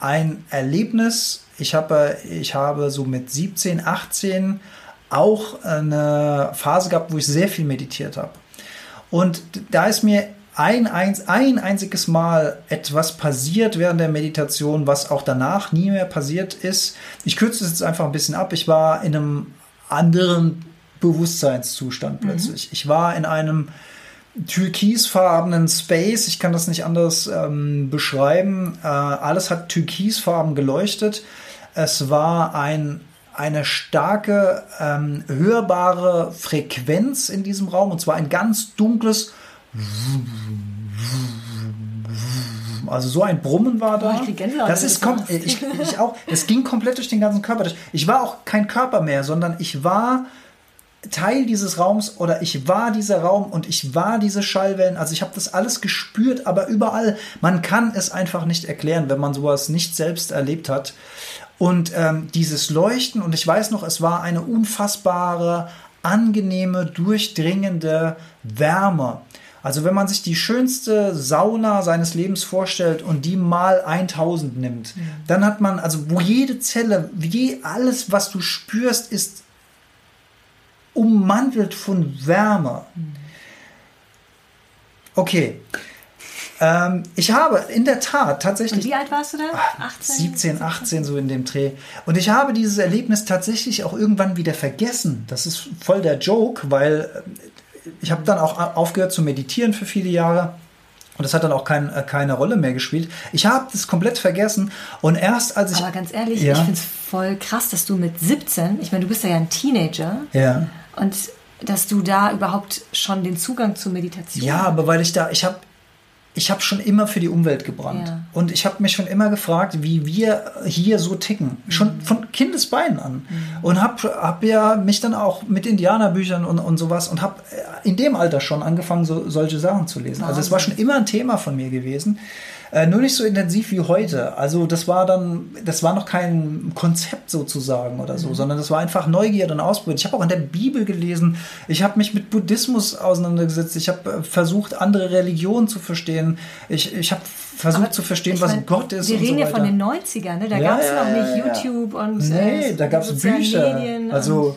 ein Erlebnis. Ich habe, ich habe so mit 17, 18 auch eine Phase gehabt, wo ich sehr viel meditiert habe. Und da ist mir ein, ein, ein einziges Mal etwas passiert während der Meditation, was auch danach nie mehr passiert ist. Ich kürze es jetzt einfach ein bisschen ab. Ich war in einem anderen Bewusstseinszustand mhm. plötzlich. Mhm. Ich war in einem türkisfarbenen Space. Ich kann das nicht anders ähm, beschreiben. Äh, alles hat türkisfarben geleuchtet. Es war ein, eine starke, ähm, hörbare Frequenz in diesem Raum und zwar ein ganz dunkles. Also so ein Brummen war da. Oh, das ist kommt, ich, ich auch. Es ging komplett durch den ganzen Körper. Ich war auch kein Körper mehr, sondern ich war Teil dieses Raums oder ich war dieser Raum und ich war diese Schallwellen. Also ich habe das alles gespürt, aber überall. Man kann es einfach nicht erklären, wenn man sowas nicht selbst erlebt hat. Und ähm, dieses Leuchten, und ich weiß noch, es war eine unfassbare, angenehme, durchdringende Wärme. Also wenn man sich die schönste Sauna seines Lebens vorstellt und die mal 1000 nimmt, dann hat man, also wo jede Zelle, je alles, was du spürst, ist ummantelt von Wärme. Okay. Ähm, ich habe in der Tat tatsächlich. Und wie alt warst du da? 18? 17, 18, so in dem Dreh. Und ich habe dieses Erlebnis tatsächlich auch irgendwann wieder vergessen. Das ist voll der Joke, weil äh, ich habe dann auch aufgehört zu meditieren für viele Jahre. Und das hat dann auch kein, äh, keine Rolle mehr gespielt. Ich habe das komplett vergessen. Und erst als ich. Aber ganz ehrlich, ja. ich finde es voll krass, dass du mit 17, ich meine, du bist ja ein Teenager. Ja. Und dass du da überhaupt schon den Zugang zur Meditation Ja, aber weil ich da, ich habe ich habe schon immer für die Umwelt gebrannt. Ja. Und ich habe mich schon immer gefragt, wie wir hier so ticken. Mhm. Schon von Kindesbeinen an. Mhm. Und habe hab ja mich dann auch mit Indianerbüchern und, und sowas und habe in dem Alter schon angefangen, so, solche Sachen zu lesen. Wahnsinn. Also es war schon immer ein Thema von mir gewesen. Äh, nur nicht so intensiv wie heute. Also das war dann, das war noch kein Konzept sozusagen oder so, mhm. sondern das war einfach Neugierde und Ausprobieren. Ich habe auch in der Bibel gelesen, ich habe mich mit Buddhismus auseinandergesetzt, ich habe äh, versucht, andere Religionen zu verstehen. Ich, ich habe versucht Aber zu verstehen, was mein, Gott ist. Wir reden so ja von den 90ern, ne? da ja, gab es ja, noch nicht ja, YouTube und. Nee, äh, da gab es Bücher. Also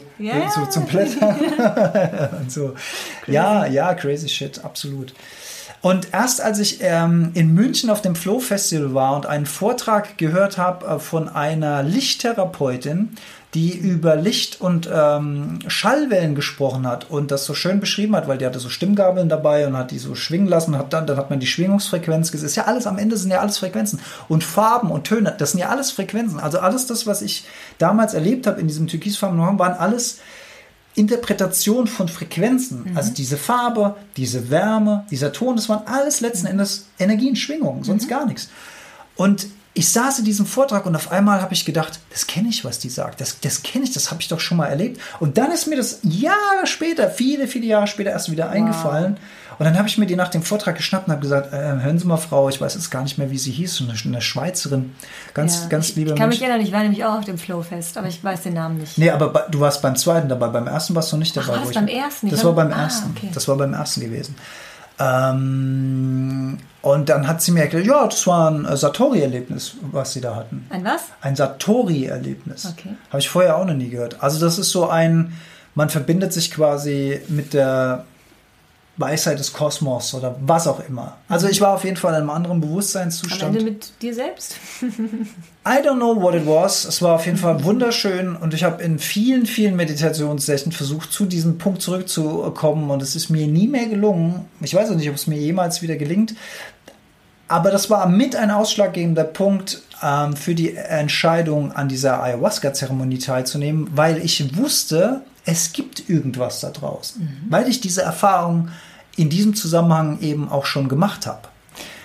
so zum Blättern. und so. Ja, ja, crazy shit, absolut. Und erst als ich ähm, in München auf dem Flow Festival war und einen Vortrag gehört habe äh, von einer Lichttherapeutin, die über Licht und ähm, Schallwellen gesprochen hat und das so schön beschrieben hat, weil die hatte so Stimmgabeln dabei und hat die so schwingen lassen, hat dann, dann hat man die Schwingungsfrequenz gesehen. Ist ja alles, am Ende sind ja alles Frequenzen. Und Farben und Töne, das sind ja alles Frequenzen. Also alles das, was ich damals erlebt habe in diesem türkisfarben Raum, waren alles Interpretation von Frequenzen. Mhm. Also diese Farbe, diese Wärme, dieser Ton, das waren alles letzten mhm. Endes Energien, Schwingungen, sonst mhm. gar nichts. Und ich saß in diesem Vortrag und auf einmal habe ich gedacht, das kenne ich, was die sagt. Das, das kenne ich, das habe ich doch schon mal erlebt. Und dann ist mir das Jahre später, viele, viele Jahre später erst wieder eingefallen. Und dann habe ich mir die nach dem Vortrag geschnappt und habe gesagt, äh, hören Sie mal, Frau, ich weiß jetzt gar nicht mehr, wie sie hieß, eine, eine Schweizerin. Ganz, Ja, ganz ich, liebe ich kann Mensch. mich erinnern, ich war nämlich auch auf dem Flowfest, aber ich weiß den Namen nicht. Nee, aber bei, du warst beim zweiten dabei, beim ersten warst du nicht Ach, dabei. war das wo ich- beim ersten? Das war- war beim Ah, ersten. okay. Das war beim ersten gewesen. Ähm, und dann hat sie mir erklärt, ja, das war ein äh, Satori-Erlebnis, was sie da hatten. Ein was? Ein Satori-Erlebnis. Okay. Habe ich vorher auch noch nie gehört. Also das ist so ein, man verbindet sich quasi mit der Weisheit des Kosmos oder was auch immer. Also ich war auf jeden Fall in einem anderen Am Bewusstseinszustand. Ende mit dir selbst? I don't know what it was. Es war auf jeden Fall wunderschön und ich habe in vielen, vielen Meditationssessions versucht, zu diesem Punkt zurückzukommen und es ist mir nie mehr gelungen. Ich weiß auch nicht, ob es mir jemals wieder gelingt. Aber das war mit ein ausschlaggebender Punkt ähm, für die Entscheidung, an dieser Ayahuasca-Zeremonie teilzunehmen, weil ich wusste, es gibt irgendwas da draußen. Weil ich diese Erfahrung in diesem Zusammenhang eben auch schon gemacht habe.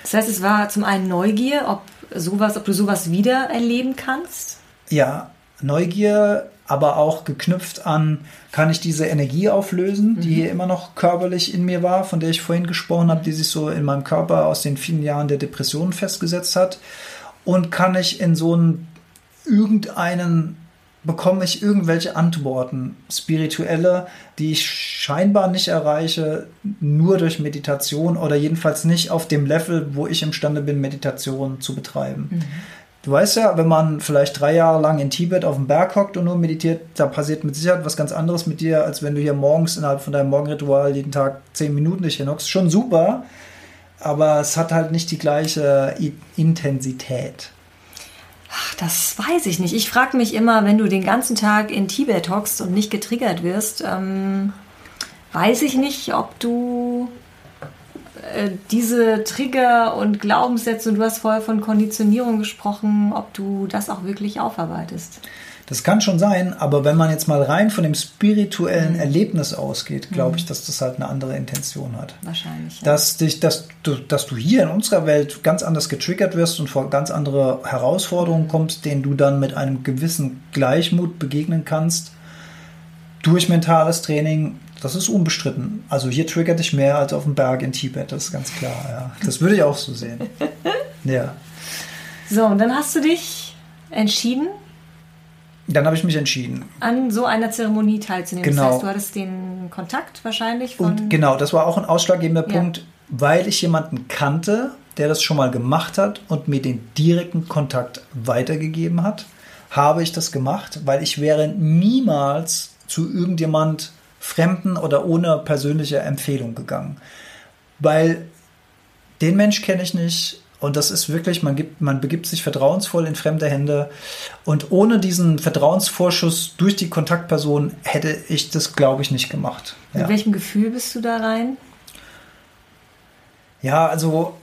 Das heißt, es war zum einen Neugier, ob sowas, ob du sowas wieder erleben kannst. Ja, Neugier, aber auch geknüpft an, kann ich diese Energie auflösen, die immer noch körperlich in mir war, von der ich vorhin gesprochen habe, die sich so in meinem Körper aus den vielen Jahren der Depression festgesetzt hat. Und kann ich in so einen irgendeinen bekomme ich irgendwelche Antworten, spirituelle, die ich scheinbar nicht erreiche, nur durch Meditation oder jedenfalls nicht auf dem Level, wo ich imstande bin, Meditation zu betreiben. Du weißt ja, wenn man vielleicht drei Jahre lang in Tibet auf dem Berg hockt und nur meditiert, da passiert mit Sicherheit was ganz anderes mit dir, als wenn du hier morgens innerhalb von deinem Morgenritual jeden Tag zehn Minuten dich hinhockst. Schon super, aber es hat halt nicht die gleiche Intensität. Ach, das weiß ich nicht. Ich frage mich immer, wenn du den ganzen Tag in Tibet hockst und nicht getriggert wirst, ähm, weiß ich nicht, ob du äh, diese Trigger und Glaubenssätze, und du hast vorher von Konditionierung gesprochen, ob du das auch wirklich aufarbeitest. Das kann schon sein, aber wenn man jetzt mal rein von dem spirituellen Erlebnis ausgeht, glaube ich, dass das halt eine andere Intention hat. Wahrscheinlich. Ja. Dass, dich, dass, du, dass du hier in unserer Welt ganz anders getriggert wirst und vor ganz andere Herausforderungen kommst, denen du dann mit einem gewissen Gleichmut begegnen kannst durch mentales Training, das ist unbestritten. Also hier triggert dich mehr als auf dem Berg in Tibet, das ist ganz klar. Ja. Das würde ich auch so sehen. Ja. So, und dann hast du dich entschieden, Dann habe ich mich entschieden. an so einer Zeremonie teilzunehmen. Genau. Das heißt, du hattest den Kontakt wahrscheinlich von. Und genau, das war auch ein ausschlaggebender Ja. Punkt, weil ich jemanden kannte, der das schon mal gemacht hat und mir den direkten Kontakt weitergegeben hat, habe ich das gemacht, weil ich wäre niemals zu irgendjemand Fremden oder ohne persönliche Empfehlung gegangen. Weil den Mensch kenne ich nicht und das ist wirklich, man, gibt, man begibt sich vertrauensvoll in fremde Hände und ohne diesen Vertrauensvorschuss durch die Kontaktperson hätte ich das, glaube ich, nicht gemacht. Mit Ja. welchem Gefühl bist du da rein? Ja, also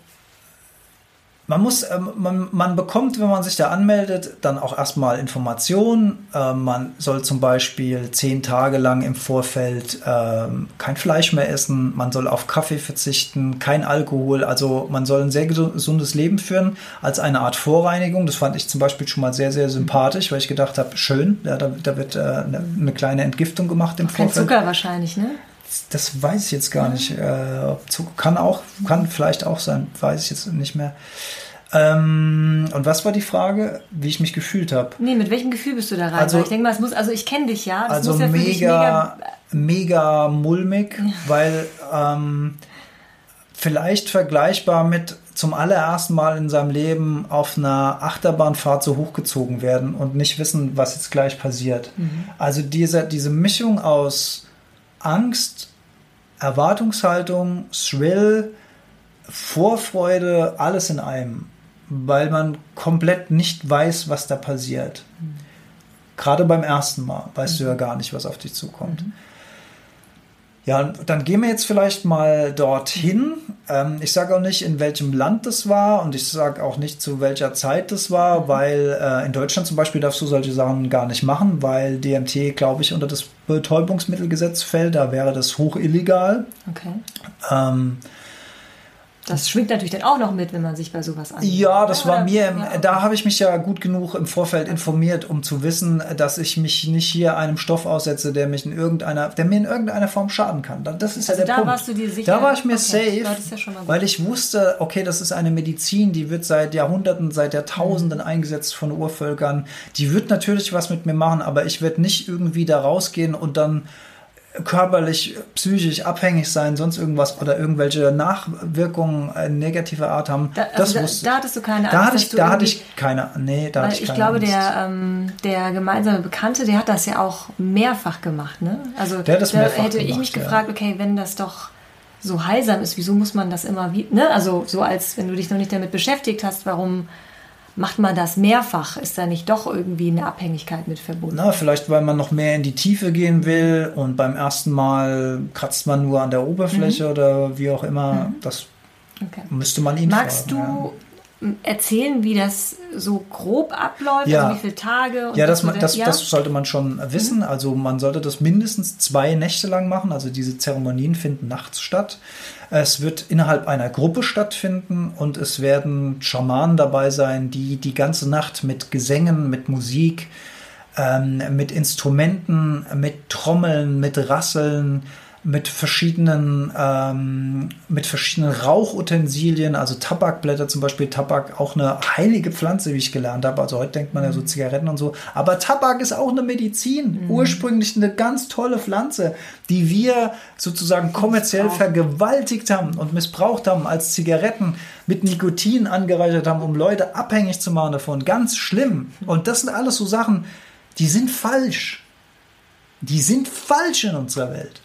man muss, ähm, man, man bekommt, wenn man sich da anmeldet, dann auch erstmal Informationen. Ähm, man soll zum Beispiel zehn Tage lang im Vorfeld ähm, kein Fleisch mehr essen, man soll auf Kaffee verzichten, kein Alkohol. Also man soll ein sehr gesu- gesundes Leben führen als eine Art Vorreinigung. Das fand ich zum Beispiel schon mal sehr, sehr sympathisch, weil ich gedacht habe, schön, ja, da, da wird äh, eine, eine kleine Entgiftung gemacht im Kein Vorfeld. Zucker wahrscheinlich, ne? Das weiß ich jetzt gar nicht. Äh, kann auch, kann vielleicht auch sein, weiß ich jetzt nicht mehr. Ähm, und was war die Frage, wie ich mich gefühlt habe? Nee, mit welchem Gefühl bist du da rein? Also- Weil ich denke mal, es muss, also ich kenne dich ja. Das Also muss ja dich mega, mega mulmig, weil ähm, vielleicht vergleichbar mit zum allerersten Mal in seinem Leben auf einer Achterbahnfahrt so hochgezogen werden und nicht wissen, was jetzt gleich passiert. Also diese, diese Mischung aus Angst, Erwartungshaltung, Thrill, Vorfreude, alles in einem, weil man komplett nicht weiß, was da passiert. Gerade beim ersten Mal weißt du ja gar nicht, was auf dich zukommt. Ja, dann gehen wir jetzt vielleicht mal dorthin. Ähm, ich sage auch nicht, in welchem Land das war und ich sage auch nicht, zu welcher Zeit das war, weil äh, in Deutschland zum Beispiel darfst du solche Sachen gar nicht machen, weil DMT, glaube ich, unter das Betäubungsmittelgesetz fällt. Da wäre das hoch illegal. Okay. Ähm, Das schwingt natürlich dann auch noch mit, wenn man sich bei sowas an. Ja, das war mir, im, ja. da habe ich mich ja gut genug im Vorfeld informiert, um zu wissen, dass ich mich nicht hier einem Stoff aussetze, der mich in irgendeiner, der mir in irgendeiner Form schaden kann. Das ist Also ja der da Punkt. warst du dir sicher? Da war ich mir Okay, safe, ja weil ich wusste, okay, das ist eine Medizin, die wird seit Jahrhunderten, seit Jahrtausenden Mhm. eingesetzt von Urvölkern. Die wird natürlich was mit mir machen, aber ich werde nicht irgendwie da rausgehen und dann körperlich, psychisch abhängig sein, sonst irgendwas oder irgendwelche Nachwirkungen negativer Art haben. Da, das also da, wusste da hattest du keine Angst. da hatte ich, da hatte ich keine, nee, da hatte ich ich keine glaube, Angst. der, ähm, der gemeinsame Bekannte, der hat das ja auch mehrfach gemacht. Ne? Also Der hat das da mehrfach hätte ich gemacht, mich ja. gefragt, okay, wenn das doch so heilsam ist, wieso muss man das immer wie, ne? Also so als wenn du dich noch nicht damit beschäftigt hast, warum macht man das mehrfach? Ist da nicht doch irgendwie eine Abhängigkeit mit verbunden? Na, vielleicht, weil man noch mehr in die Tiefe gehen will und beim ersten Mal kratzt man nur an der Oberfläche Mhm. oder wie auch immer. Das Okay. müsste man ihn Magst fragen. du m, erzählen, wie das so grob abläuft? Ja. Also wie viele Tage? Und Ja, das, du das, da- das sollte man schon wissen. Also man sollte das mindestens zwei Nächte lang machen. Also diese Zeremonien finden nachts statt. Es wird innerhalb einer Gruppe stattfinden und es werden Schamanen dabei sein, die die ganze Nacht mit Gesängen, mit Musik, ähm, mit Instrumenten, mit Trommeln, mit Rasseln, mit verschiedenen, ähm, mit verschiedenen Rauchutensilien, also Tabakblätter zum Beispiel, Tabak auch eine heilige Pflanze, wie ich gelernt habe. Also heute denkt man ja so Zigaretten und so. Aber Tabak ist auch eine Medizin. Ursprünglich eine ganz tolle Pflanze, die wir sozusagen kommerziell vergewaltigt haben und missbraucht haben, als Zigaretten mit Nikotin angereichert haben, um Leute abhängig zu machen davon. Ganz schlimm. Und das sind alles so Sachen, die sind falsch. Die sind falsch in unserer Welt.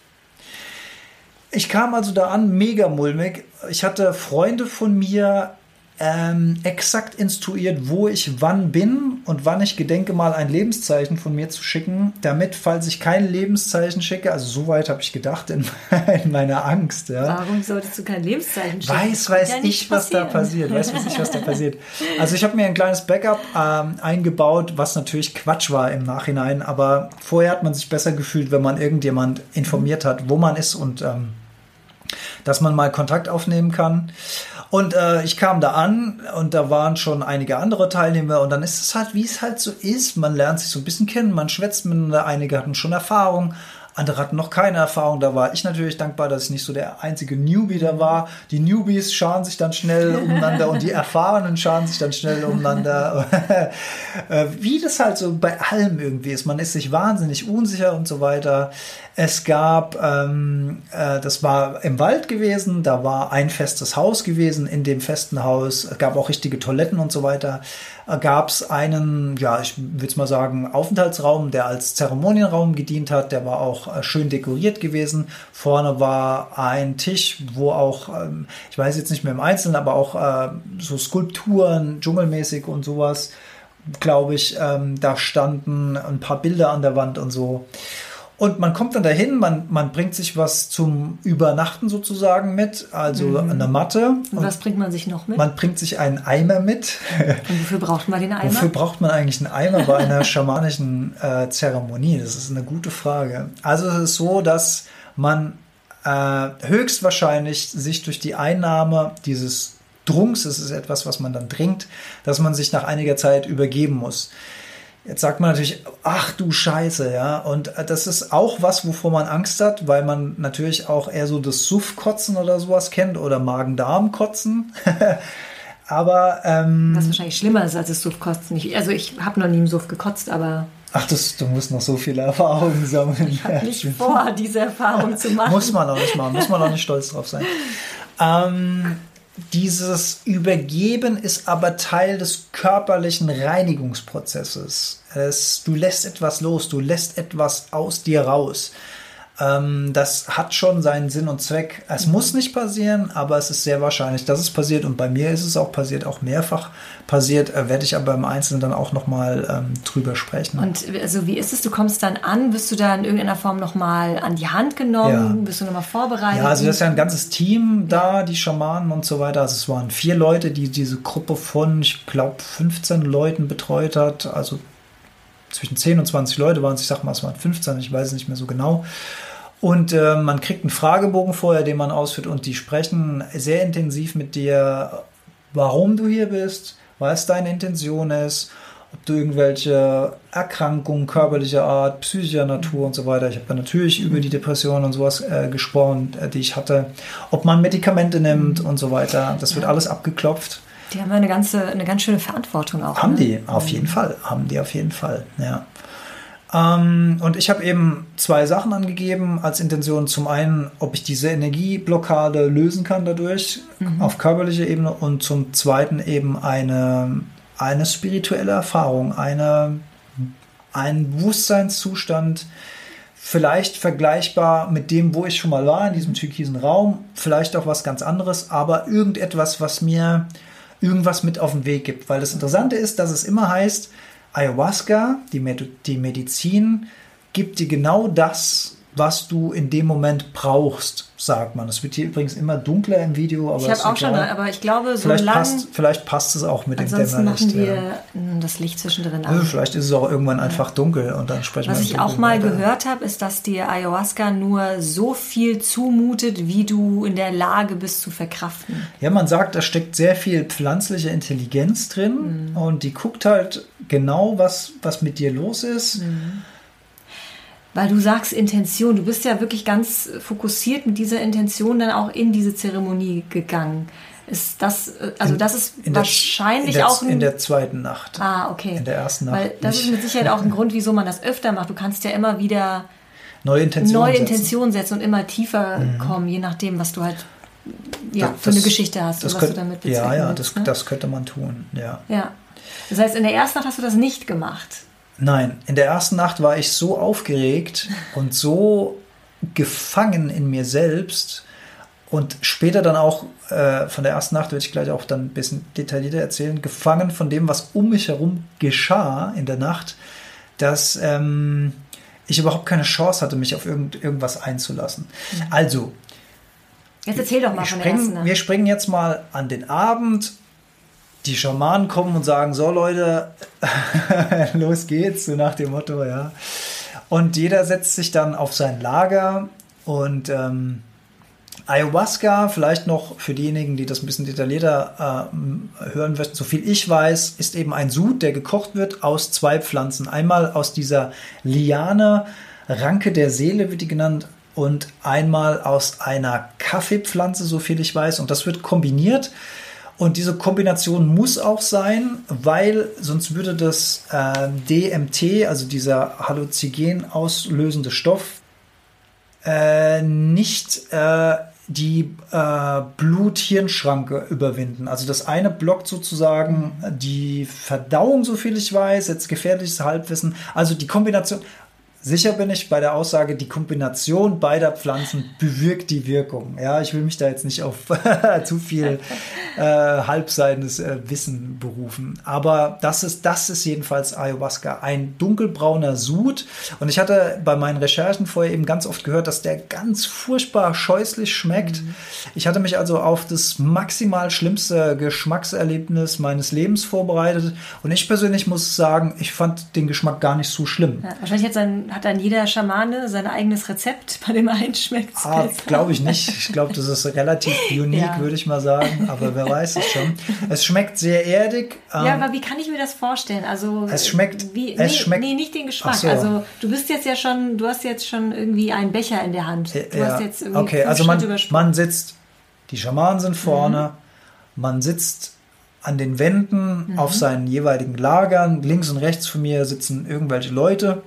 Ich kam also da an, mega mulmig. Ich hatte Freunde von mir ähm, exakt instruiert, wo ich wann bin und wann ich gedenke, mal ein Lebenszeichen von mir zu schicken, damit, falls ich kein Lebenszeichen schicke, also so weit habe ich gedacht in, in meiner Angst, ja. Warum solltest du kein Lebenszeichen schicken? Weiß, weiß ja ich, was da passiert. Weiß, weiß ich, was da passiert. Also ich habe mir ein kleines Backup ähm, eingebaut, was natürlich Quatsch war im Nachhinein, aber vorher hat man sich besser gefühlt, wenn man irgendjemand informiert hat, wo man ist und ähm, dass man mal Kontakt aufnehmen kann. Und äh, ich kam da an und da waren schon einige andere Teilnehmer und dann ist es halt, wie es halt so ist. Man lernt sich so ein bisschen kennen, man schwätzt miteinander. Einige hatten schon Erfahrung, andere hatten noch keine Erfahrung. Da war ich natürlich dankbar, dass ich nicht so der einzige Newbie da war. Die Newbies scharen sich dann schnell umeinander und die Erfahrenen scharen sich dann schnell umeinander. Wie das halt so bei allem irgendwie ist. Man ist sich wahnsinnig unsicher und so weiter. Es gab, ähm, äh, das war im Wald gewesen, da war ein festes Haus gewesen. In dem festen Haus es gab auch richtige Toiletten und so weiter. Äh, gab es einen, ja, ich würde es mal sagen, Aufenthaltsraum, der als Zeremonienraum gedient hat. Der war auch äh, schön dekoriert gewesen. Vorne war ein Tisch, wo auch, ähm, ich weiß jetzt nicht mehr im Einzelnen, aber auch äh, so Skulpturen, dschungelmäßig und sowas glaube ich, ähm, da standen ein paar Bilder an der Wand und so. Und man kommt dann dahin, man, man bringt sich was zum Übernachten sozusagen mit, also eine Matte. Und was bringt man sich noch mit? Man bringt sich einen Eimer mit. Und wofür braucht man den Eimer? Wofür braucht man eigentlich einen Eimer bei einer schamanischen äh, Zeremonie? Das ist eine gute Frage. Also es ist so, dass man äh, höchstwahrscheinlich sich durch die Einnahme dieses Drunks, es ist etwas, was man dann trinkt, dass man sich nach einiger Zeit übergeben muss. Jetzt sagt man natürlich, ach du Scheiße, ja. Und äh, das ist auch was, wovor man Angst hat, weil man natürlich auch eher so das Suffkotzen oder sowas kennt oder Magen-Darm-Kotzen. Aber ähm, Was wahrscheinlich schlimmer ist als das Suffkotzen. Ich, also ich habe noch nie im Suff gekotzt, aber Ach, das, du musst noch so viele Erfahrungen sammeln. ich habe nicht vor, diese Erfahrung zu machen. Muss man auch nicht machen, muss man auch nicht stolz drauf sein. Ähm, dieses Übergeben ist aber Teil des körperlichen Reinigungsprozesses. Es, du lässt etwas los, du lässt etwas aus dir raus. Ähm, das hat schon seinen Sinn und Zweck. Es muss nicht passieren, aber es ist sehr wahrscheinlich, dass es passiert. Und bei mir ist es auch passiert, auch mehrfach passiert. Äh, werde ich aber im Einzelnen dann auch nochmal ähm, drüber sprechen. Und also wie ist es? Du kommst dann an, wirst du da in irgendeiner Form nochmal an die Hand genommen? Ja. Bist du nochmal vorbereitet? Ja, also das ist ja ein ganzes Team da, die Schamanen und so weiter. Also es waren vier Leute, die diese Gruppe von, ich glaube, 15 Leuten betreut hat. Also zwischen 10 und 20 Leute waren es, ich sag mal, es waren 15, ich weiß es nicht mehr so genau. Und äh, man kriegt einen Fragebogen vorher, den man ausführt und die sprechen sehr intensiv mit dir, warum du hier bist, was deine Intention ist, ob du irgendwelche Erkrankungen körperlicher Art, psychischer Natur und so weiter. Ich habe natürlich über die Depression und sowas äh, gesprochen, äh, die ich hatte, ob man Medikamente nimmt und so weiter. Das wird alles abgeklopft. Die haben eine ganze, eine ganz schöne Verantwortung auch. Haben ne? die, auf jeden Fall. Haben die auf jeden Fall, ja. Ähm, und ich habe eben zwei Sachen angegeben als Intention. Zum einen, ob ich diese Energieblockade lösen kann dadurch auf körperlicher Ebene und zum zweiten eben eine, eine spirituelle Erfahrung, eine, ein Bewusstseinszustand, vielleicht vergleichbar mit dem, wo ich schon mal war, in diesem türkisen Raum, vielleicht auch was ganz anderes, aber irgendetwas, was mir irgendwas mit auf den Weg gibt. Weil das Interessante ist, dass es immer heißt, Ayahuasca, die, Med die Medizin, gibt dir genau das, was du in dem Moment brauchst, sagt man. Es wird hier übrigens immer dunkler im Video, aber Ich habe auch schon, aber ich glaube, so vielleicht lang. passt, vielleicht passt es auch mit dem ansonsten Dämmerlicht. machen wir ja. mm, das Licht zwischendrin an. vielleicht ist es auch irgendwann einfach dunkel und dann sprechen Was wir im ich auch mal weiter. gehört habe, ist, dass dir Ayahuasca nur so viel zumutet, wie du in der Lage bist zu verkraften. Ja, man sagt, da steckt sehr viel pflanzliche Intelligenz drin Mhm. und die guckt halt genau, was, was mit dir los ist. Mhm. Weil du sagst Intention, du bist ja wirklich ganz fokussiert mit dieser Intention dann auch in diese Zeremonie gegangen. Ist das, äh, also das ist In der- wahrscheinlich in der, auch ein, in der zweiten Nacht. Ah, okay. in der ersten Nacht Weil das ist mit Sicherheit auch ein Grund, wieso man das öfter macht. Du kannst ja immer wieder Neue Intentionen neue setzen. Mhm. Intentionen setzen und immer tiefer kommen, je nachdem, was du halt ja, Das- für eine Geschichte hast das und was könnt- du damit Ja, bezwecken ja, willst, das, ne? das könnte man tun, ja. ja. Das heißt, in der ersten Nacht hast du das nicht gemacht. Nein, in der ersten Nacht war ich so aufgeregt und so gefangen in mir selbst und später dann auch äh, von der ersten Nacht werde ich gleich auch dann ein bisschen detaillierter erzählen, gefangen von dem, was um mich herum geschah in der Nacht, dass ähm, ich überhaupt keine Chance hatte, mich auf irgend, irgendwas einzulassen. Also, Jetzt erzähl doch mal wir von der ersten springen, Nacht. wir springen jetzt mal an den Abend. Die Schamanen kommen und sagen: So, Leute, los geht's, so nach dem Motto, ja. Und jeder setzt sich dann auf sein Lager und ähm, Ayahuasca, vielleicht noch für diejenigen, die das ein bisschen detaillierter äh, hören möchten, so viel ich weiß, ist eben ein Sud, der gekocht wird aus zwei Pflanzen. Einmal aus dieser Liane, Ranke der Seele wird die genannt, und einmal aus einer Kaffeepflanze, so viel ich weiß. Und das wird kombiniert. Und diese Kombination muss auch sein, weil sonst würde das äh, DMT, also dieser Halluzinogen auslösende Stoff, äh, nicht äh, die äh, Blut-Hirn-Schranke überwinden. Also das eine blockt sozusagen die Verdauung, so viel ich weiß, jetzt gefährliches Halbwissen. Also die Kombination, sicher bin ich bei der Aussage, die Kombination beider Pflanzen bewirkt die Wirkung. Ja, ich will mich da jetzt nicht auf zu viel äh, halbseitig äh, Wissen berufen. Aber das ist, das ist jedenfalls Ayahuasca. Ein dunkelbrauner Sud. Und ich hatte bei meinen Recherchen vorher eben ganz oft gehört, dass der ganz furchtbar scheußlich schmeckt. Ich hatte mich also auf das maximal schlimmste Geschmackserlebnis meines Lebens vorbereitet. Und ich persönlich muss sagen, ich fand den Geschmack gar nicht so schlimm. Ja, wahrscheinlich hat, sein, hat dann jeder Schamane sein eigenes Rezept, bei dem einen schmeckt Ah, glaube ich nicht. Ich glaube, das ist relativ unique, Ja. würde ich mal sagen. Aber wer weiß es schon. Es schmeckt sehr erdig. Ja, Ähm, aber wie kann ich mir das vorstellen? Also Es schmeckt- Wie, es nee, schmeckt- nee, nicht den Geschmack. So. Also du bist jetzt ja schon, du hast jetzt schon irgendwie einen Becher in der Hand. Du ja. hast jetzt irgendwie okay, also man, man sitzt, die Schamanen sind vorne, man sitzt an den Wänden Mhm. auf seinen jeweiligen Lagern. Links und rechts von mir sitzen irgendwelche Leute.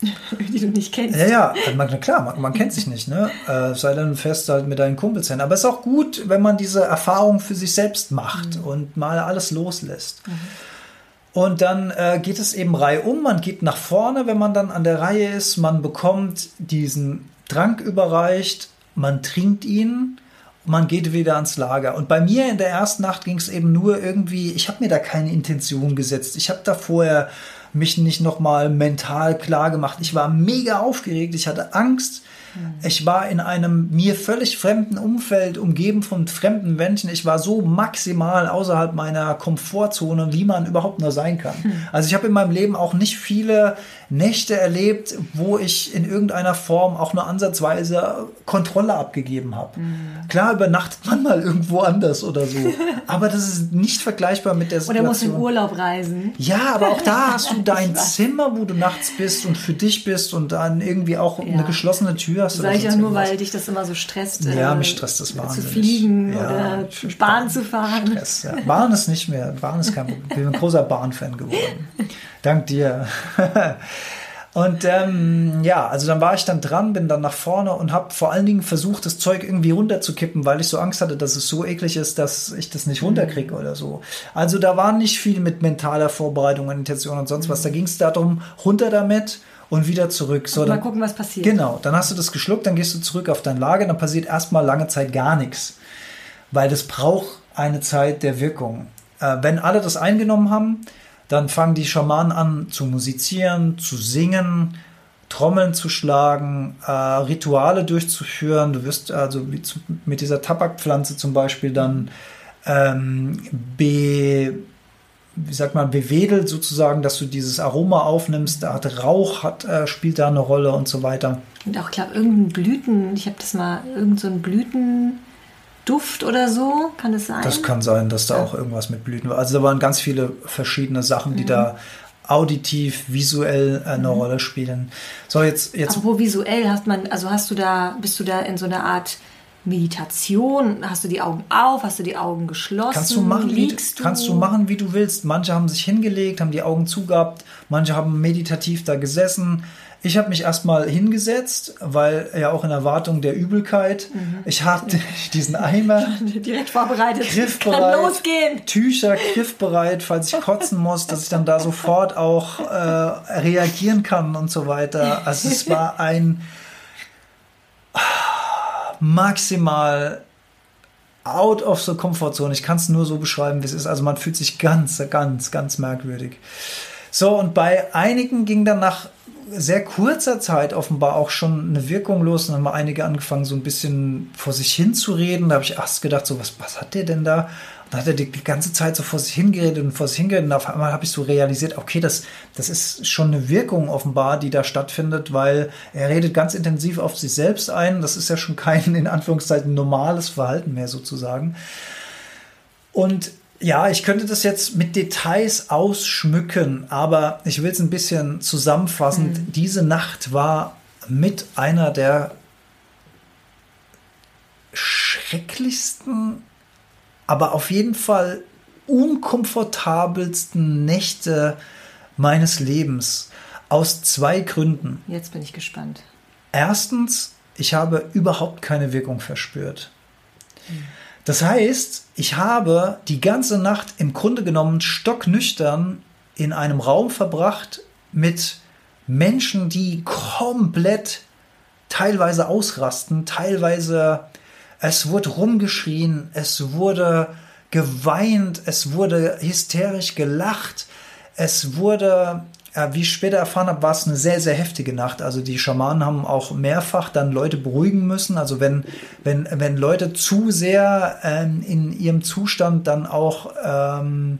die du nicht kennst. Ja, ja, man, na klar, man, man kennt sich nicht, ne? Äh, sei dann fest halt mit deinen Kumpels hin. Aber es ist auch gut, wenn man diese Erfahrung für sich selbst macht und mal alles loslässt. Und dann äh, geht es eben reihum, man geht nach vorne, wenn man dann an der Reihe ist, man bekommt diesen Trank überreicht, man trinkt ihn, man geht wieder ans Lager. Und bei mir in der ersten Nacht ging es eben nur irgendwie, ich habe mir da keine Intention gesetzt. Ich habe da vorher mich nicht nochmal mental klar gemacht. Ich war mega aufgeregt, ich hatte Angst. Ich war in einem mir völlig fremden Umfeld, umgeben von fremden Menschen. Ich war so maximal außerhalb meiner Komfortzone, wie man überhaupt nur sein kann. Also ich habe in meinem Leben auch nicht viele Nächte erlebt, wo ich in irgendeiner Form auch nur ansatzweise Kontrolle abgegeben habe. Mhm. Klar übernachtet man mal irgendwo anders oder so, aber das ist nicht vergleichbar mit der Situation. Oder muss in Urlaub reisen. Ja, aber auch da hast du dein Zimmer, wo du nachts bist und für dich bist und dann irgendwie auch ja. eine geschlossene Tür hast. Sag ich auch nur, weil dich das immer so stresst. Ja, äh, mich stresst das wahnsinnig. Zu fliegen ja, oder Bahn zu fahren. Stress, ja. Bahn ist nicht mehr, Bahn ist kein Problem. Ich bin ein großer Bahnfan geworden. Dank dir. Und ähm, ja, also dann war ich dann dran, bin dann nach vorne und habe vor allen Dingen versucht, das Zeug irgendwie runterzukippen, weil ich so Angst hatte, dass es so eklig ist, dass ich das nicht runterkriege oder so. Also da war nicht viel mit mentaler Vorbereitung und Intention und sonst was. Da ging es darum, runter damit und wieder zurück. So, und mal dann, gucken, was passiert. Genau, dann hast du das geschluckt, dann gehst du zurück auf dein Lager, dann passiert erstmal lange Zeit gar nichts. Weil das braucht eine Zeit der Wirkung. Äh, wenn alle das eingenommen haben, dann fangen die Schamanen an zu musizieren, zu singen, Trommeln zu schlagen, äh, Rituale durchzuführen. Du wirst also mit dieser Tabakpflanze zum Beispiel dann ähm, be, wie sagt man, bewedelt sozusagen, dass du dieses Aroma aufnimmst. Da hat Rauch hat, äh, spielt da eine Rolle und so weiter. Und auch, glaube irgendein Blüten, ich habe das mal, irgend so Blüten Duft oder so? Kann es sein? Das kann sein, dass da ja. auch irgendwas mit Blüten war. Also da waren ganz viele verschiedene Sachen, die mhm. da auditiv, visuell eine mhm. Rolle spielen. So, jetzt, jetzt. Apropos visuell, hast man, also hast du da, bist du da in so einer Art Meditation? Hast du die Augen auf? Hast du die Augen geschlossen? Kannst du machen, wie, du? kannst du machen, wie du willst. Manche haben sich hingelegt, haben die Augen zugehabt, manche haben meditativ da gesessen. Ich habe mich erstmal hingesetzt, weil ja auch in Erwartung der Übelkeit. Mhm. Ich hatte diesen Eimer direkt vorbereitet. Griffbereit, Kann losgehen. Tücher griffbereit, falls ich kotzen muss, dass ich dann da sofort auch äh, reagieren kann und so weiter. Also es war ein maximal out of the comfort zone. Ich kann es nur so beschreiben, wie es ist. Also man fühlt sich ganz, ganz, ganz merkwürdig. So, und bei einigen ging dann nach sehr kurzer Zeit offenbar auch schon eine Wirkung los und haben einige angefangen, so ein bisschen vor sich hin zu reden. Da habe ich erst gedacht, so, was, was hat der denn da? Und dann hat er die, die ganze Zeit so vor sich hingeredet und vor sich hingeredet. Und auf einmal habe ich so realisiert, okay, das, das ist schon eine Wirkung offenbar, die da stattfindet, weil er redet ganz intensiv auf sich selbst ein. Das ist ja schon kein, in Anführungszeichen, normales Verhalten mehr sozusagen. Und ja, ich könnte das jetzt mit Details ausschmücken, aber ich will es ein bisschen zusammenfassend. Mhm. Diese Nacht war mit einer der schrecklichsten, aber auf jeden Fall unkomfortabelsten Nächte meines Lebens. Aus zwei Gründen. Jetzt bin ich gespannt. Erstens, ich habe überhaupt keine Wirkung verspürt. Mhm. Das heißt, ich habe die ganze Nacht im Grunde genommen stocknüchtern in einem Raum verbracht mit Menschen, die komplett teilweise ausrasten, teilweise es wurde rumgeschrien, es wurde geweint, es wurde hysterisch gelacht, es wurde wie ich später erfahren habe, war es eine sehr, sehr heftige Nacht. Also die Schamanen haben auch mehrfach dann Leute beruhigen müssen. Also wenn, wenn, wenn Leute zu sehr ähm, in ihrem Zustand dann auch ähm,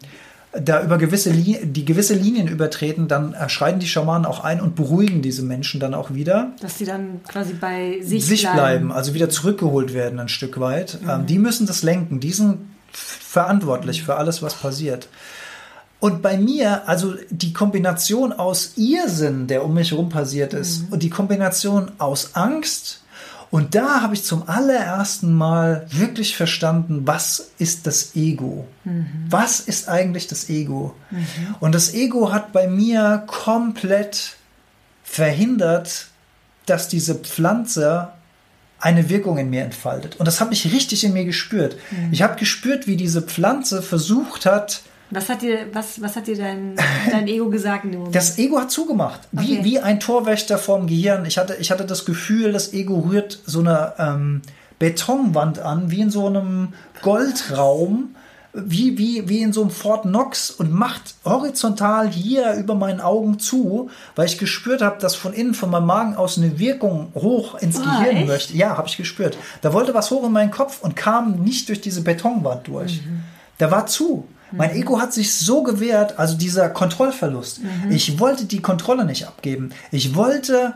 da über gewisse Linien, die gewisse Linien übertreten, dann schreiten die Schamanen auch ein und beruhigen diese Menschen dann auch wieder. Dass sie dann quasi bei sich, sich bleiben. bleiben. also wieder zurückgeholt werden ein Stück weit. Mhm. Ähm, die müssen das lenken, die sind verantwortlich für alles, was passiert. Und bei mir, also die Kombination aus Irrsinn, der um mich herum passiert ist, mhm. und die Kombination aus Angst, und da habe ich zum allerersten Mal wirklich verstanden, was ist das Ego? Mhm. Was ist eigentlich das Ego? Mhm. Und das Ego hat bei mir komplett verhindert, dass diese Pflanze eine Wirkung in mir entfaltet. Und das habe ich richtig in mir gespürt. Mhm. Ich habe gespürt, wie diese Pflanze versucht hat, was hat dir, was, was hat dir dein, dein Ego gesagt in dem Moment? Das Ego hat zugemacht. Wie, okay. wie ein Torwächter vorm Gehirn. Ich hatte, ich hatte das Gefühl, das Ego rührt so eine ähm, Betonwand an, wie in so einem Goldraum, wie, wie, wie in so einem Fort Knox und macht horizontal hier über meinen Augen zu, weil ich gespürt habe, dass von innen, von meinem Magen aus eine Wirkung hoch ins oh, Gehirn echt? möchte. Ja, habe ich gespürt. Da wollte was hoch in meinen Kopf und kam nicht durch diese Betonwand durch. Mhm. Der war zu. Mein Ego hat sich so gewehrt, also dieser Kontrollverlust. Ich wollte die Kontrolle nicht abgeben. Ich wollte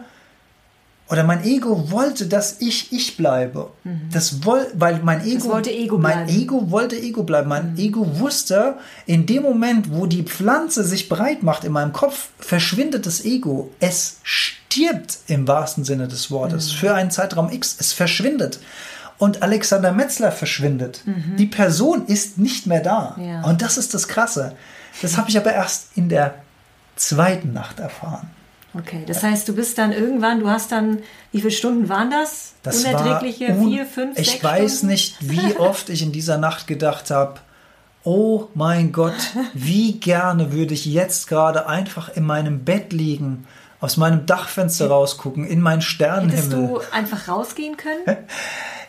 oder mein Ego wollte, dass ich ich bleibe. Das woll, weil mein Ego, wollte Ego mein bleiben. Ego wollte Ego bleiben. Mein Ego wusste, in dem Moment, wo die Pflanze sich breit macht in meinem Kopf, verschwindet das Ego. Es stirbt im wahrsten Sinne des Wortes für einen Zeitraum X. Es verschwindet. Und Alexander Metzler verschwindet. Die Person ist nicht mehr da. Ja. Und das ist das Krasse. Das habe ich aber erst in der zweiten Nacht erfahren. Okay, das heißt, du bist dann irgendwann, du hast dann, wie viele Stunden waren das? Das Unerträgliche war un- vier, fünf, Ich sechs weiß Stunden? nicht, wie oft ich in dieser Nacht gedacht habe, oh mein Gott, wie gerne würde ich jetzt gerade einfach in meinem Bett liegen, aus meinem Dachfenster rausgucken, in meinen Hättest Sternenhimmel. du einfach rausgehen können?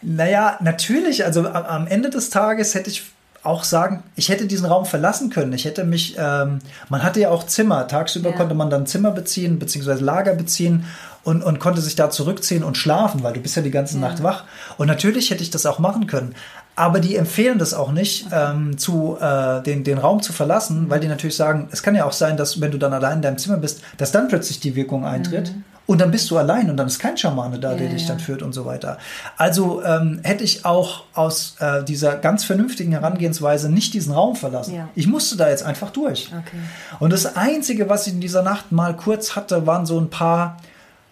Naja, natürlich, also am, Ende des Tages hätte ich auch sagen, ich hätte diesen Raum verlassen können. Ich hätte mich, ähm, man hatte ja auch Zimmer. Tagsüber Ja. konnte man dann Zimmer beziehen, beziehungsweise Lager beziehen und, und konnte sich da zurückziehen und schlafen, weil du bist ja die ganze Nacht wach. Und natürlich hätte ich das auch machen können. Aber die empfehlen das auch nicht, ähm, zu, äh, den, den Raum zu verlassen, weil die natürlich sagen, es kann ja auch sein, dass wenn du dann allein in deinem Zimmer bist, dass dann plötzlich die Wirkung eintritt. Und dann bist du allein und dann ist kein Schamane da, der Ja, dich ja. dann führt und so weiter. Also ähm, hätte ich auch aus äh, dieser ganz vernünftigen Herangehensweise nicht diesen Raum verlassen. Ja. Ich musste da jetzt einfach durch. Okay. Und das Einzige, was ich in dieser Nacht mal kurz hatte, waren so ein paar